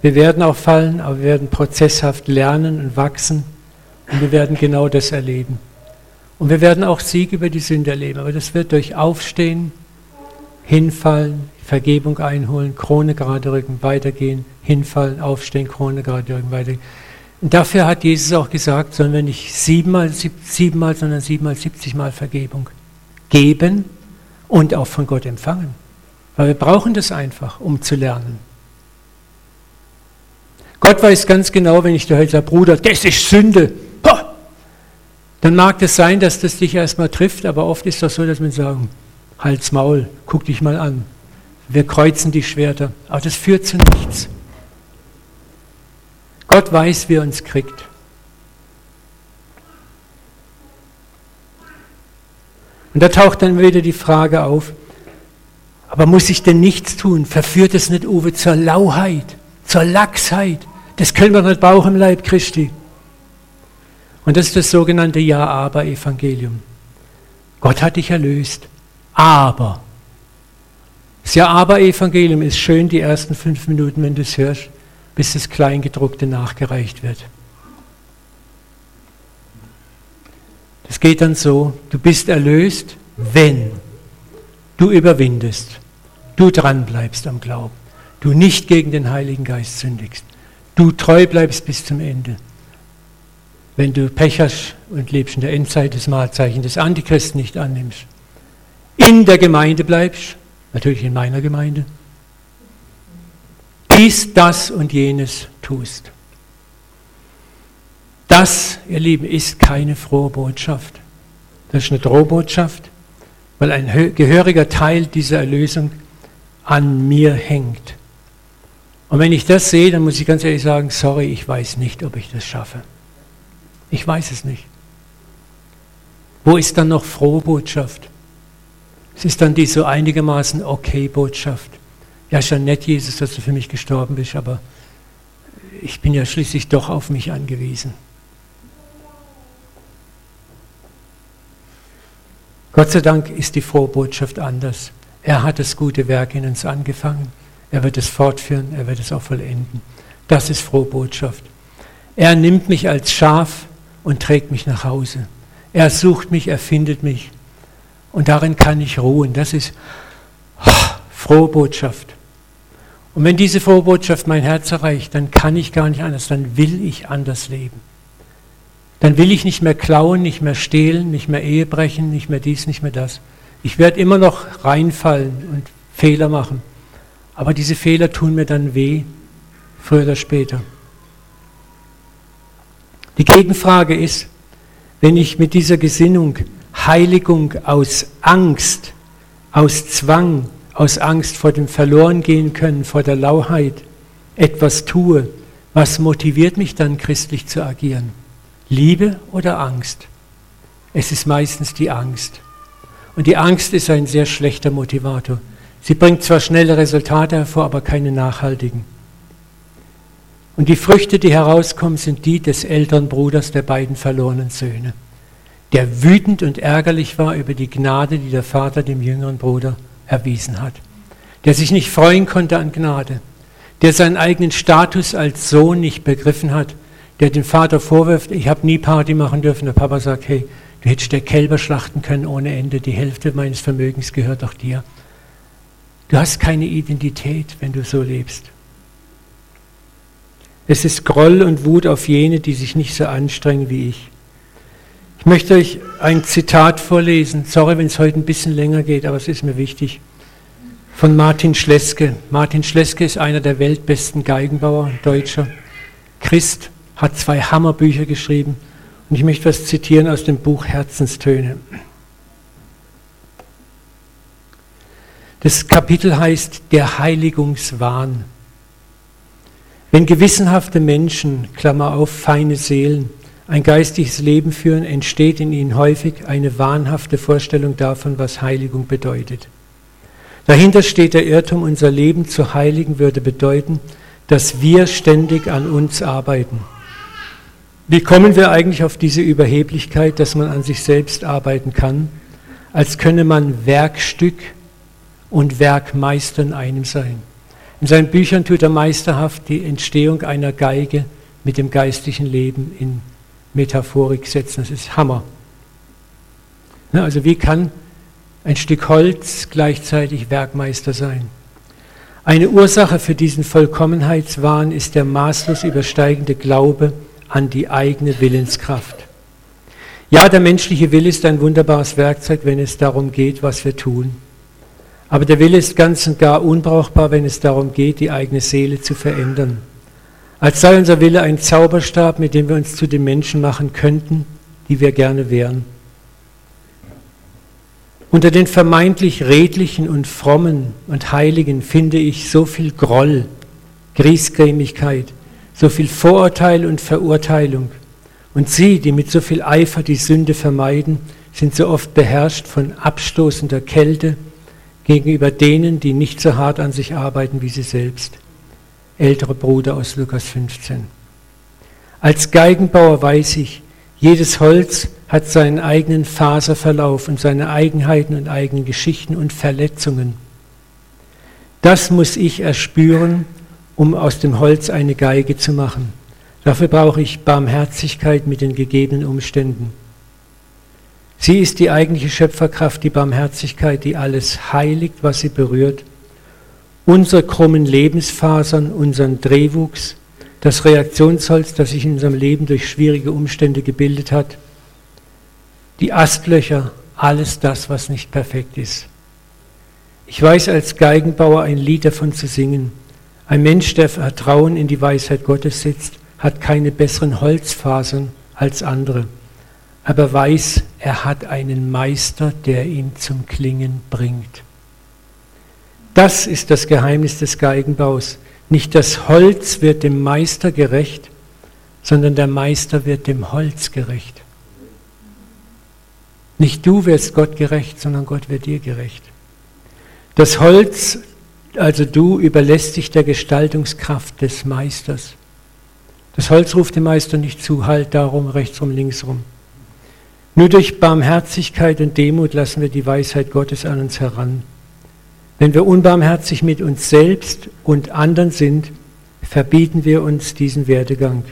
Wir werden auch fallen, aber wir werden prozesshaft lernen und wachsen und wir werden genau das erleben. Und wir werden auch Sieg über die Sünde erleben, aber das wird durch Aufstehen, hinfallen, Vergebung einholen, Krone gerade rücken, weitergehen, hinfallen, aufstehen, Krone gerade rücken, weitergehen. Und dafür hat Jesus auch gesagt, sollen wir nicht siebenmal, siebenmal, sondern siebenmal, siebzigmal Vergebung geben und auch von Gott empfangen. Weil wir brauchen das einfach, um zu lernen. Gott weiß ganz genau, wenn ich dir heute sage, Bruder, das ist Sünde, dann mag es das sein, dass das dich erstmal trifft, aber oft ist das so, dass wir sagen, Halt's Maul, guck dich mal an. Wir kreuzen die Schwerter, aber das führt zu nichts. Gott weiß, wie er uns kriegt. Und da taucht dann wieder die Frage auf, aber muss ich denn nichts tun? Verführt es nicht, Uwe, zur Lauheit, zur Lachsheit? Das können wir nicht brauchen im Leib Christi. Und das ist das sogenannte Ja-Aber-Evangelium. Gott hat dich erlöst, aber. Das Ja-Aber-Evangelium ist schön die ersten fünf Minuten, wenn du es hörst, bis das Kleingedruckte nachgereicht wird. Das geht dann so, du bist erlöst, wenn du überwindest, du dranbleibst am Glauben, du nicht gegen den Heiligen Geist sündigst, du treu bleibst bis zum Ende. Wenn du Pech hast und lebst in der Endzeit des Mahlzeichen des Antichristen nicht annimmst, in der Gemeinde bleibst, natürlich in meiner Gemeinde, dies, das und jenes tust. Das, ihr Lieben, ist keine frohe Botschaft. Das ist eine Drohbotschaft, weil ein gehöriger Teil dieser Erlösung an mir hängt. Und wenn ich das sehe, dann muss ich ganz ehrlich sagen, sorry, ich weiß nicht, ob ich das schaffe. Ich weiß es nicht. Wo ist dann noch frohe Botschaft? Es ist dann die so einigermaßen okay Botschaft. Ja, schon nett, Jesus, dass du für mich gestorben bist, aber ich bin ja schließlich doch auf mich angewiesen. Gott sei Dank ist die frohe Botschaft anders. Er hat das gute Werk in uns angefangen. Er wird es fortführen, er wird es auch vollenden. Das ist frohe Botschaft. Er nimmt mich als Schaf und trägt mich nach Hause. Er sucht mich, er findet mich. Und darin kann ich ruhen. Das ist oh, frohe Botschaft. Und wenn diese frohe Botschaft mein Herz erreicht, dann kann ich gar nicht anders, dann will ich anders leben. Dann will ich nicht mehr klauen, nicht mehr stehlen, nicht mehr Ehe brechen, nicht mehr dies, nicht mehr das. Ich werde immer noch reinfallen und Fehler machen. Aber diese Fehler tun mir dann weh, früher oder später. Die Gegenfrage ist, wenn ich mit dieser Gesinnung Heiligung aus Angst, aus Zwang, aus Angst vor dem Verlorengehen können, vor der Lauheit etwas tue, was motiviert mich dann christlich zu agieren? Liebe oder Angst? Es ist meistens die Angst. Und die Angst ist ein sehr schlechter Motivator. Sie bringt zwar schnelle Resultate hervor, aber keine nachhaltigen. Und die Früchte, die herauskommen, sind die des älteren Bruders der beiden verlorenen Söhne der wütend und ärgerlich war über die Gnade, die der Vater dem jüngeren Bruder erwiesen hat, der sich nicht freuen konnte an Gnade, der seinen eigenen Status als Sohn nicht begriffen hat, der dem Vater vorwirft, ich habe nie Party machen dürfen. Der Papa sagt, hey, du hättest der Kälber schlachten können ohne Ende, die Hälfte meines Vermögens gehört doch dir. Du hast keine Identität, wenn du so lebst. Es ist Groll und Wut auf jene, die sich nicht so anstrengen wie ich. Ich möchte euch ein Zitat vorlesen. Sorry, wenn es heute ein bisschen länger geht, aber es ist mir wichtig. Von Martin Schleske. Martin Schleske ist einer der weltbesten Geigenbauer, Deutscher. Christ, hat zwei Hammerbücher geschrieben. Und ich möchte was zitieren aus dem Buch Herzenstöne. Das Kapitel heißt Der Heiligungswahn. Wenn gewissenhafte Menschen, Klammer auf, feine Seelen, ein geistiges Leben führen, entsteht in ihnen häufig eine wahnhafte Vorstellung davon, was Heiligung bedeutet. Dahinter steht der Irrtum, unser Leben zu heiligen würde bedeuten, dass wir ständig an uns arbeiten. Wie kommen wir eigentlich auf diese Überheblichkeit, dass man an sich selbst arbeiten kann, als könne man Werkstück und Werkmeister in einem sein? In seinen Büchern tut er meisterhaft die Entstehung einer Geige mit dem geistlichen Leben in Metaphorik setzen. Das ist Hammer. Also wie kann ein Stück Holz gleichzeitig Werkmeister sein? Eine Ursache für diesen Vollkommenheitswahn ist der maßlos übersteigende Glaube an die eigene Willenskraft. Ja, der menschliche Wille ist ein wunderbares Werkzeug, wenn es darum geht, was wir tun. Aber der Wille ist ganz und gar unbrauchbar, wenn es darum geht, die eigene Seele zu verändern. Als sei unser Wille ein Zauberstab, mit dem wir uns zu den Menschen machen könnten, die wir gerne wären. Unter den vermeintlich redlichen und frommen und heiligen finde ich so viel Groll, Griesgrämigkeit, so viel Vorurteil und Verurteilung. Und sie, die mit so viel Eifer die Sünde vermeiden, sind so oft beherrscht von abstoßender Kälte gegenüber denen, die nicht so hart an sich arbeiten wie sie selbst. Älterer Bruder aus Lukas 15. Als Geigenbauer weiß ich, jedes Holz hat seinen eigenen Faserverlauf und seine Eigenheiten und eigenen Geschichten und Verletzungen. Das muss ich erspüren, um aus dem Holz eine Geige zu machen. Dafür brauche ich Barmherzigkeit mit den gegebenen Umständen. Sie ist die eigentliche Schöpferkraft, die Barmherzigkeit, die alles heiligt, was sie berührt. Unsere krummen Lebensfasern, unseren Drehwuchs, das Reaktionsholz, das sich in unserem Leben durch schwierige Umstände gebildet hat, die Astlöcher, alles das, was nicht perfekt ist. Ich weiß als Geigenbauer ein Lied davon zu singen. Ein Mensch, der Vertrauen in die Weisheit Gottes setzt, hat keine besseren Holzfasern als andere aber weiß, er hat einen Meister, der ihn zum Klingen bringt. Das ist das Geheimnis des Geigenbaus. Nicht das Holz wird dem Meister gerecht, sondern der Meister wird dem Holz gerecht. Nicht du wirst Gott gerecht, sondern Gott wird dir gerecht. Das Holz, also du, überlässt sich der Gestaltungskraft des Meisters. Das Holz ruft dem Meister nicht zu, halt darum, rechtsrum, linksrum. Nur durch Barmherzigkeit und Demut lassen wir die Weisheit Gottes an uns heran. Wenn wir unbarmherzig mit uns selbst und anderen sind, verbieten wir uns diesen Werdegang.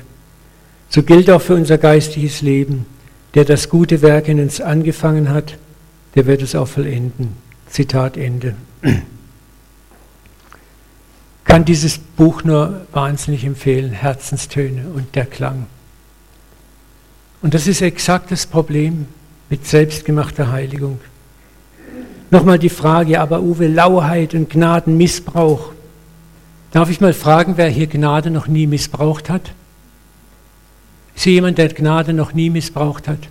So gilt auch für unser geistiges Leben. Der das gute Werk in uns angefangen hat, der wird es auch vollenden. Zitat Ende. Kann dieses Buch nur wahnsinnig empfehlen, Herzenstöne und der Klang. Und das ist exakt das Problem mit selbstgemachter Heiligung. Nochmal die Frage, aber Uwe, Lauheit und Gnadenmissbrauch. Darf ich mal fragen, wer hier Gnade noch nie missbraucht hat? Ist hier jemand, der Gnade noch nie missbraucht hat?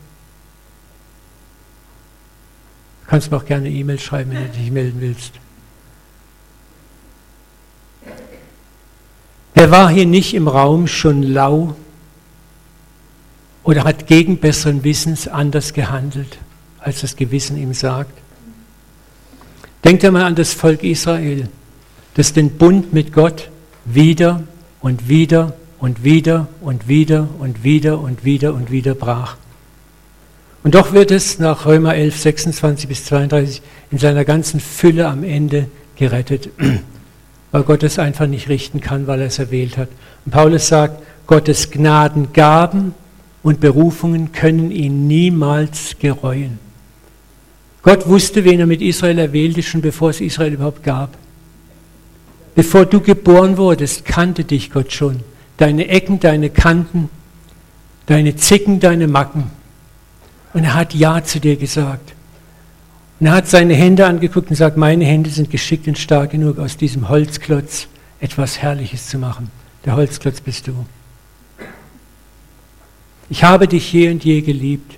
Du kannst mir auch gerne E-Mail schreiben, wenn du dich melden willst. Wer war hier nicht im Raum schon lau oder hat gegen besseren Wissens anders gehandelt, als das Gewissen ihm sagt? Denkt einmal an das Volk Israel, das den Bund mit Gott wieder und wieder und wieder und wieder und wieder und wieder und wieder brach. Und doch wird es nach Römer 11, 26 bis 32 in seiner ganzen Fülle am Ende gerettet, weil Gott es einfach nicht richten kann, weil er es erwählt hat. Und Paulus sagt, Gottes Gnadengaben und Berufungen können ihn niemals gereuen. Gott wusste, wen er mit Israel erwählte, schon bevor es Israel überhaupt gab. Bevor du geboren wurdest, kannte dich Gott schon. Deine Ecken, deine Kanten, deine Zicken, deine Macken. Und er hat Ja zu dir gesagt. Und er hat seine Hände angeguckt und sagt, meine Hände sind geschickt und stark genug, aus diesem Holzklotz etwas Herrliches zu machen. Der Holzklotz bist du. Ich habe dich je und je geliebt,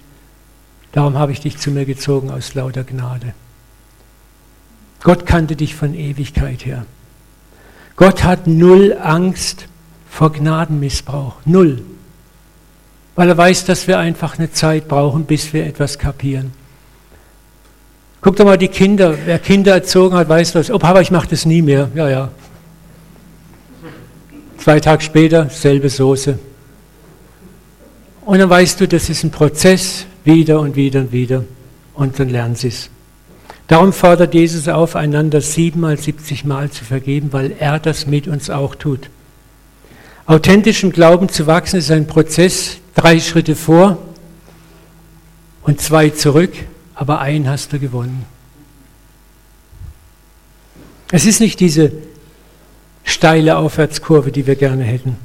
darum habe ich dich zu mir gezogen aus lauter Gnade. Gott kannte dich von Ewigkeit her. Gott hat null Angst vor Gnadenmissbrauch, null. Weil er weiß, dass wir einfach eine Zeit brauchen, bis wir etwas kapieren. Guck doch mal die Kinder, wer Kinder erzogen hat, weiß das. Oh Papa, ich mache das nie mehr. Ja, ja. Zwei Tage später, selbe Soße, und dann weißt du, das ist ein Prozess, wieder und wieder und wieder. Und dann lernen sie es. Darum fordert Jesus auf, einander siebenmal, siebzigmal zu vergeben, weil er das mit uns auch tut. Authentischem Glauben zu wachsen ist ein Prozess, drei Schritte vor und zwei zurück, aber einen hast du gewonnen. Es ist nicht diese steile Aufwärtskurve, die wir gerne hätten.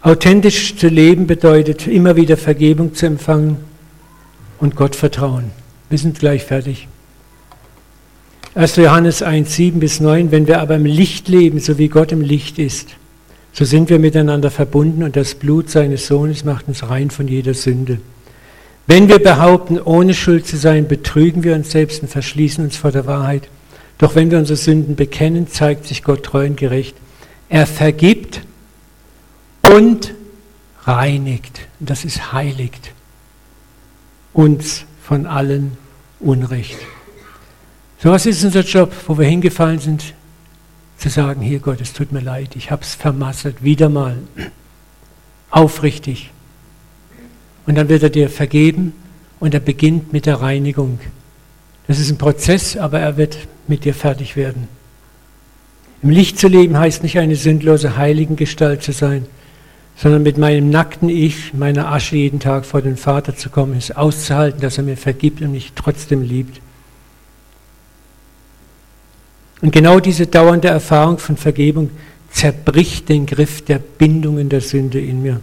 Authentisch zu leben bedeutet immer wieder Vergebung zu empfangen und Gott vertrauen. Wir sind gleich fertig. 1. Johannes 1, 7 bis 9, wenn wir aber im Licht leben, so wie Gott im Licht ist, so sind wir miteinander verbunden und das Blut seines Sohnes macht uns rein von jeder Sünde. Wenn wir behaupten, ohne Schuld zu sein, betrügen wir uns selbst und verschließen uns vor der Wahrheit. Doch wenn wir unsere Sünden bekennen, zeigt sich Gott treu und gerecht. Er vergibt und reinigt, das ist heiligt, uns von allen Unrecht. So was ist unser Job, wo wir hingefallen sind, zu sagen, hier Gott, es tut mir leid, ich habe es vermasselt, wieder mal, aufrichtig. Und dann wird er dir vergeben und er beginnt mit der Reinigung. Das ist ein Prozess, aber er wird mit dir fertig werden. Im Licht zu leben heißt nicht eine sündlose Heiligen-Gestalt zu sein, sondern mit meinem nackten Ich, meiner Asche jeden Tag vor den Vater zu kommen, es auszuhalten, dass er mir vergibt und mich trotzdem liebt. Und genau diese dauernde Erfahrung von Vergebung zerbricht den Griff der Bindungen der Sünde in mir.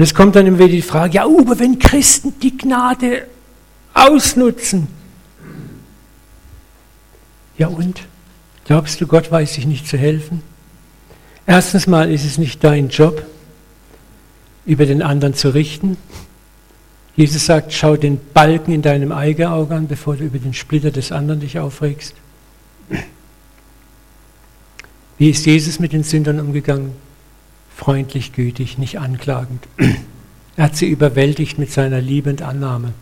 Und es kommt dann immer wieder die Frage, ja, aber wenn Christen die Gnade ausnutzen, ja und? Glaubst du, Gott weiß sich nicht zu helfen? Erstens mal ist es nicht dein Job, über den anderen zu richten. Jesus sagt, schau den Balken in deinem eigenen Auge an, bevor du über den Splitter des anderen dich aufregst. Wie ist Jesus mit den Sündern umgegangen? Freundlich, gütig, nicht anklagend. Er hat sie überwältigt mit seiner Liebe und Annahme.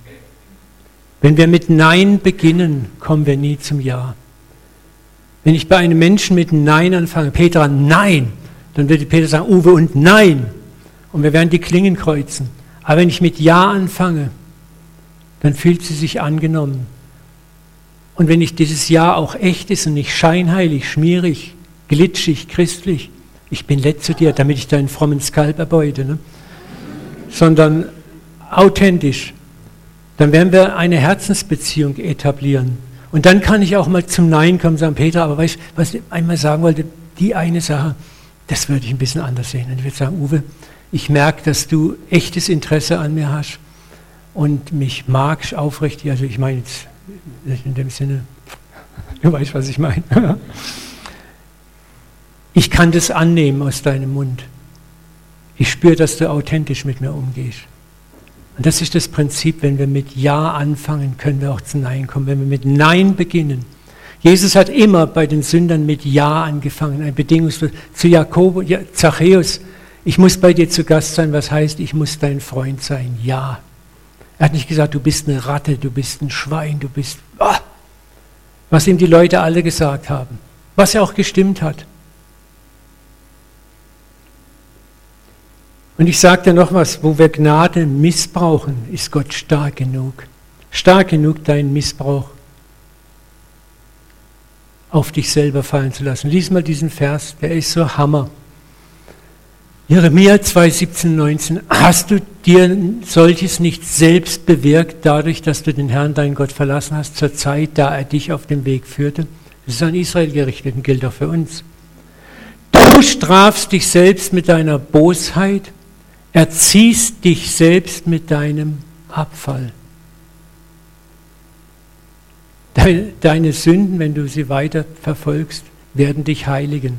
Wenn wir mit Nein beginnen, kommen wir nie zum Ja. Wenn ich bei einem Menschen mit Nein anfange, Petra, nein, dann würde Peter sagen, Uwe und nein. Und wir werden die Klingen kreuzen. Aber wenn ich mit Ja anfange, dann fühlt sie sich angenommen. Und wenn ich dieses Ja auch echt ist und nicht scheinheilig, schmierig, glitschig, christlich, ich bin nett zu dir, damit ich deinen frommen Skalp erbeute, ne? sondern authentisch, dann werden wir eine Herzensbeziehung etablieren. Und dann kann ich auch mal zum Nein kommen sagen, Peter, aber weißt du, was ich einmal sagen wollte, die eine Sache, das würde ich ein bisschen anders sehen. Und ich würde sagen, Uwe, ich merke, dass du echtes Interesse an mir hast und mich magst aufrichtig. Also ich meine jetzt in dem Sinne, du weißt, was ich meine. Ich kann das annehmen aus deinem Mund. Ich spüre, dass du authentisch mit mir umgehst. Und das ist das Prinzip, wenn wir mit Ja anfangen, können wir auch zu Nein kommen. Wenn wir mit Nein beginnen. Jesus hat immer bei den Sündern mit Ja angefangen, ein Bedingungslos. Zu Jakob, ja, Zachäus, ich muss bei dir zu Gast sein, was heißt, ich muss dein Freund sein. Ja. Er hat nicht gesagt, du bist eine Ratte, du bist ein Schwein, du bist, oh, was ihm die Leute alle gesagt haben, was er auch gestimmt hat. Und ich sage dir noch was, wo wir Gnade missbrauchen, ist Gott stark genug. Stark genug, deinen Missbrauch auf dich selber fallen zu lassen. Lies mal diesen Vers, der ist so Hammer. Jeremia 2, 17, 19. Hast du dir solches nicht selbst bewirkt, dadurch, dass du den Herrn, deinen Gott, verlassen hast, zur Zeit, da er dich auf den Weg führte? Das ist an Israel gerichtet und gilt auch für uns. Du strafst dich selbst mit deiner Bosheit erziehst dich selbst mit deinem Abfall. Deine Sünden, wenn du sie weiter verfolgst, werden dich heiligen,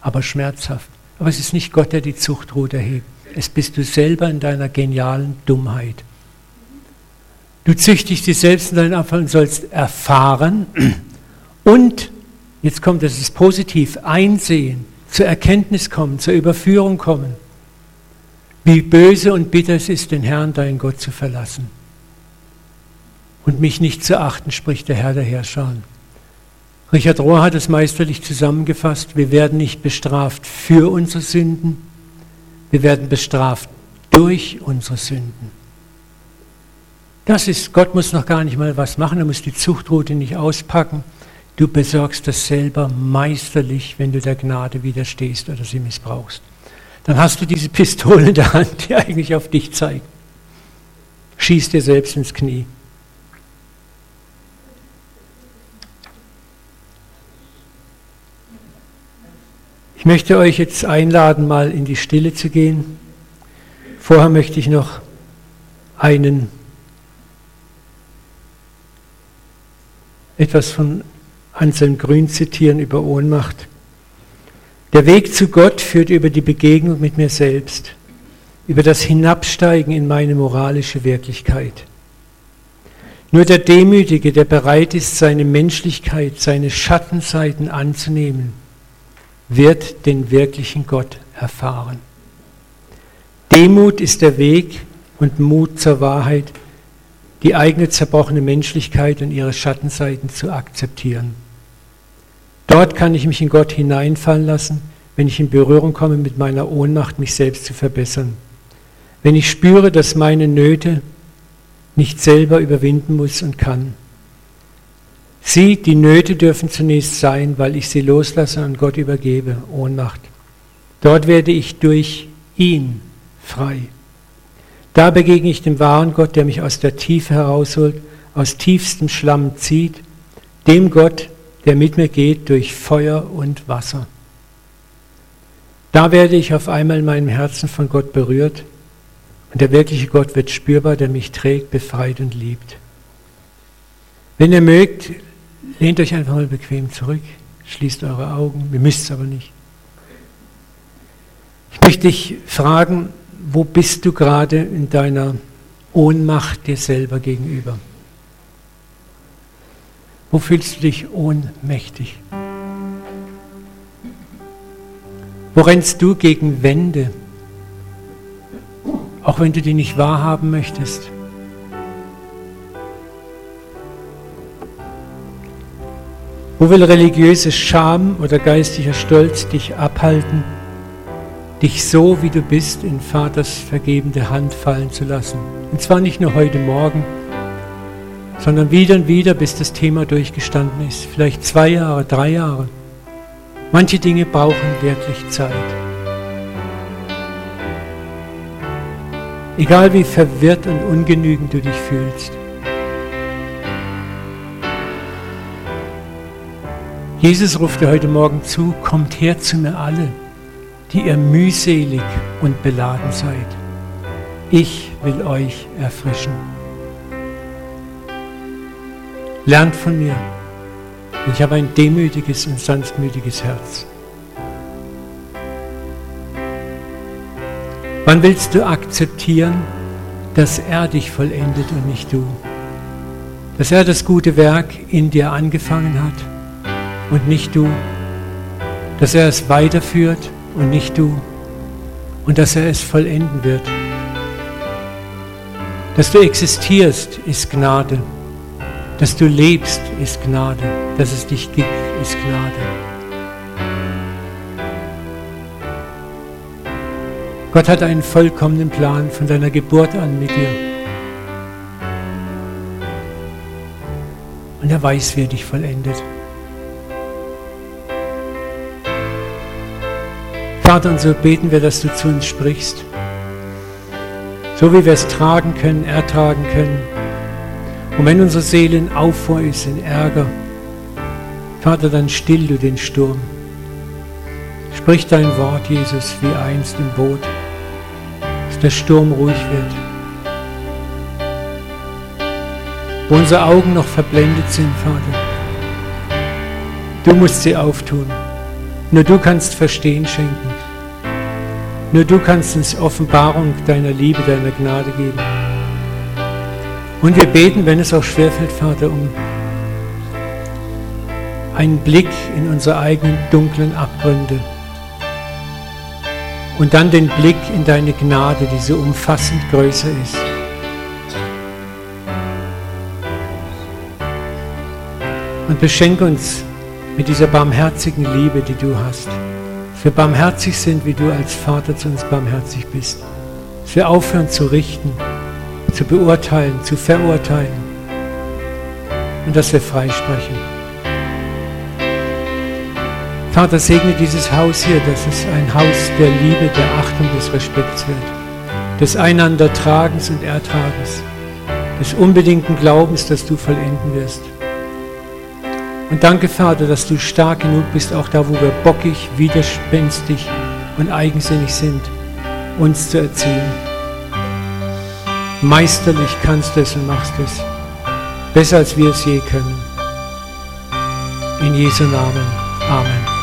aber schmerzhaft. Aber es ist nicht Gott, der die Zuchtrute erhebt. Es bist du selber in deiner genialen Dummheit. Du züchtigst dich selbst in deinen Abfall und sollst erfahren und, jetzt kommt es, ist positiv, einsehen, zur Erkenntnis kommen, zur Überführung kommen wie böse und bitter es ist, den Herrn, deinen Gott, zu verlassen. Und mich nicht zu achten, spricht der Herr der Herrscher. Richard Rohr hat es meisterlich zusammengefasst. Wir werden nicht bestraft für unsere Sünden, wir werden bestraft durch unsere Sünden. Das ist, Gott muss noch gar nicht mal was machen, er muss die Zuchtroute nicht auspacken. Du besorgst das selber meisterlich, wenn du der Gnade widerstehst oder sie missbrauchst. Dann hast du diese Pistole in der Hand, die eigentlich auf dich zeigt. Schieß dir selbst ins Knie. Ich möchte euch jetzt einladen, mal in die Stille zu gehen. Vorher möchte ich noch einen etwas von Anselm Grün zitieren über Ohnmacht. Der Weg zu Gott führt über die Begegnung mit mir selbst, über das Hinabsteigen in meine moralische Wirklichkeit. Nur der Demütige, der bereit ist, seine Menschlichkeit, seine Schattenseiten anzunehmen, wird den wirklichen Gott erfahren. Demut ist der Weg und Mut zur Wahrheit, die eigene zerbrochene Menschlichkeit und ihre Schattenseiten zu akzeptieren. Dort kann ich mich in Gott hineinfallen lassen, wenn ich in Berührung komme mit meiner Ohnmacht, mich selbst zu verbessern. Wenn ich spüre, dass meine Nöte nicht selber überwinden muss und kann. Sie, die Nöte dürfen zunächst sein, weil ich sie loslasse und Gott übergebe, Ohnmacht. Dort werde ich durch ihn frei. Da begegne ich dem wahren Gott, der mich aus der Tiefe herausholt, aus tiefstem Schlamm zieht, dem Gott, der mit mir geht durch Feuer und Wasser. Da werde ich auf einmal in meinem Herzen von Gott berührt und der wirkliche Gott wird spürbar, der mich trägt, befreit und liebt. Wenn ihr mögt, lehnt euch einfach mal bequem zurück, schließt eure Augen, ihr müsst es aber nicht. Ich möchte dich fragen, wo bist du gerade in deiner Ohnmacht dir selber gegenüber? Wo fühlst du dich ohnmächtig? Wo rennst du gegen Wände, auch wenn du die nicht wahrhaben möchtest? Wo will religiöse Scham oder geistiger Stolz dich abhalten? dich so, wie du bist, in Vaters vergebende Hand fallen zu lassen. Und zwar nicht nur heute Morgen, sondern wieder und wieder, bis das Thema durchgestanden ist. Vielleicht zwei Jahre, drei Jahre. Manche Dinge brauchen wirklich Zeit. Egal wie verwirrt und ungenügend du dich fühlst. Jesus ruft dir heute Morgen zu, kommt her zu mir alle die ihr mühselig und beladen seid. Ich will euch erfrischen. Lernt von mir. Ich habe ein demütiges und sanftmütiges Herz. Wann willst du akzeptieren, dass er dich vollendet und nicht du? Dass er das gute Werk in dir angefangen hat und nicht du? Dass er es weiterführt und nicht du. Und dass er es vollenden wird. Dass du existierst, ist Gnade. Dass du lebst, ist Gnade. Dass es dich gibt, ist Gnade. Gott hat einen vollkommenen Plan von deiner Geburt an mit dir. Und er weiß, wie er dich vollendet. Vater, und so beten wir, dass du zu uns sprichst. So wie wir es tragen können, ertragen können. Und wenn unsere Seele in Aufruhr ist, in Ärger, Vater, dann still du den Sturm. Sprich dein Wort, Jesus, wie einst im Boot, dass der Sturm ruhig wird. Wo unsere Augen noch verblendet sind, Vater, du musst sie auftun. Nur du kannst Verstehen schenken. Nur du kannst uns Offenbarung deiner Liebe, deiner Gnade geben. Und wir beten, wenn es auch schwerfällt, Vater, um einen Blick in unsere eigenen dunklen Abgründe. Und dann den Blick in deine Gnade, die so umfassend größer ist. Und beschenke uns mit dieser barmherzigen Liebe, die du hast wir barmherzig sind, wie du als Vater zu uns barmherzig bist. Dass wir aufhören zu richten, zu beurteilen, zu verurteilen und dass wir freisprechen. Vater, segne dieses Haus hier, dass es ein Haus der Liebe, der Achtung, des Respekts wird, des Einandertragens und Ertragens, des unbedingten Glaubens, dass du vollenden wirst. Und danke, Vater, dass du stark genug bist, auch da, wo wir bockig, widerspenstig und eigensinnig sind, uns zu erziehen. Meisterlich kannst du es und machst es. Besser als wir es je können. In Jesu Namen. Amen.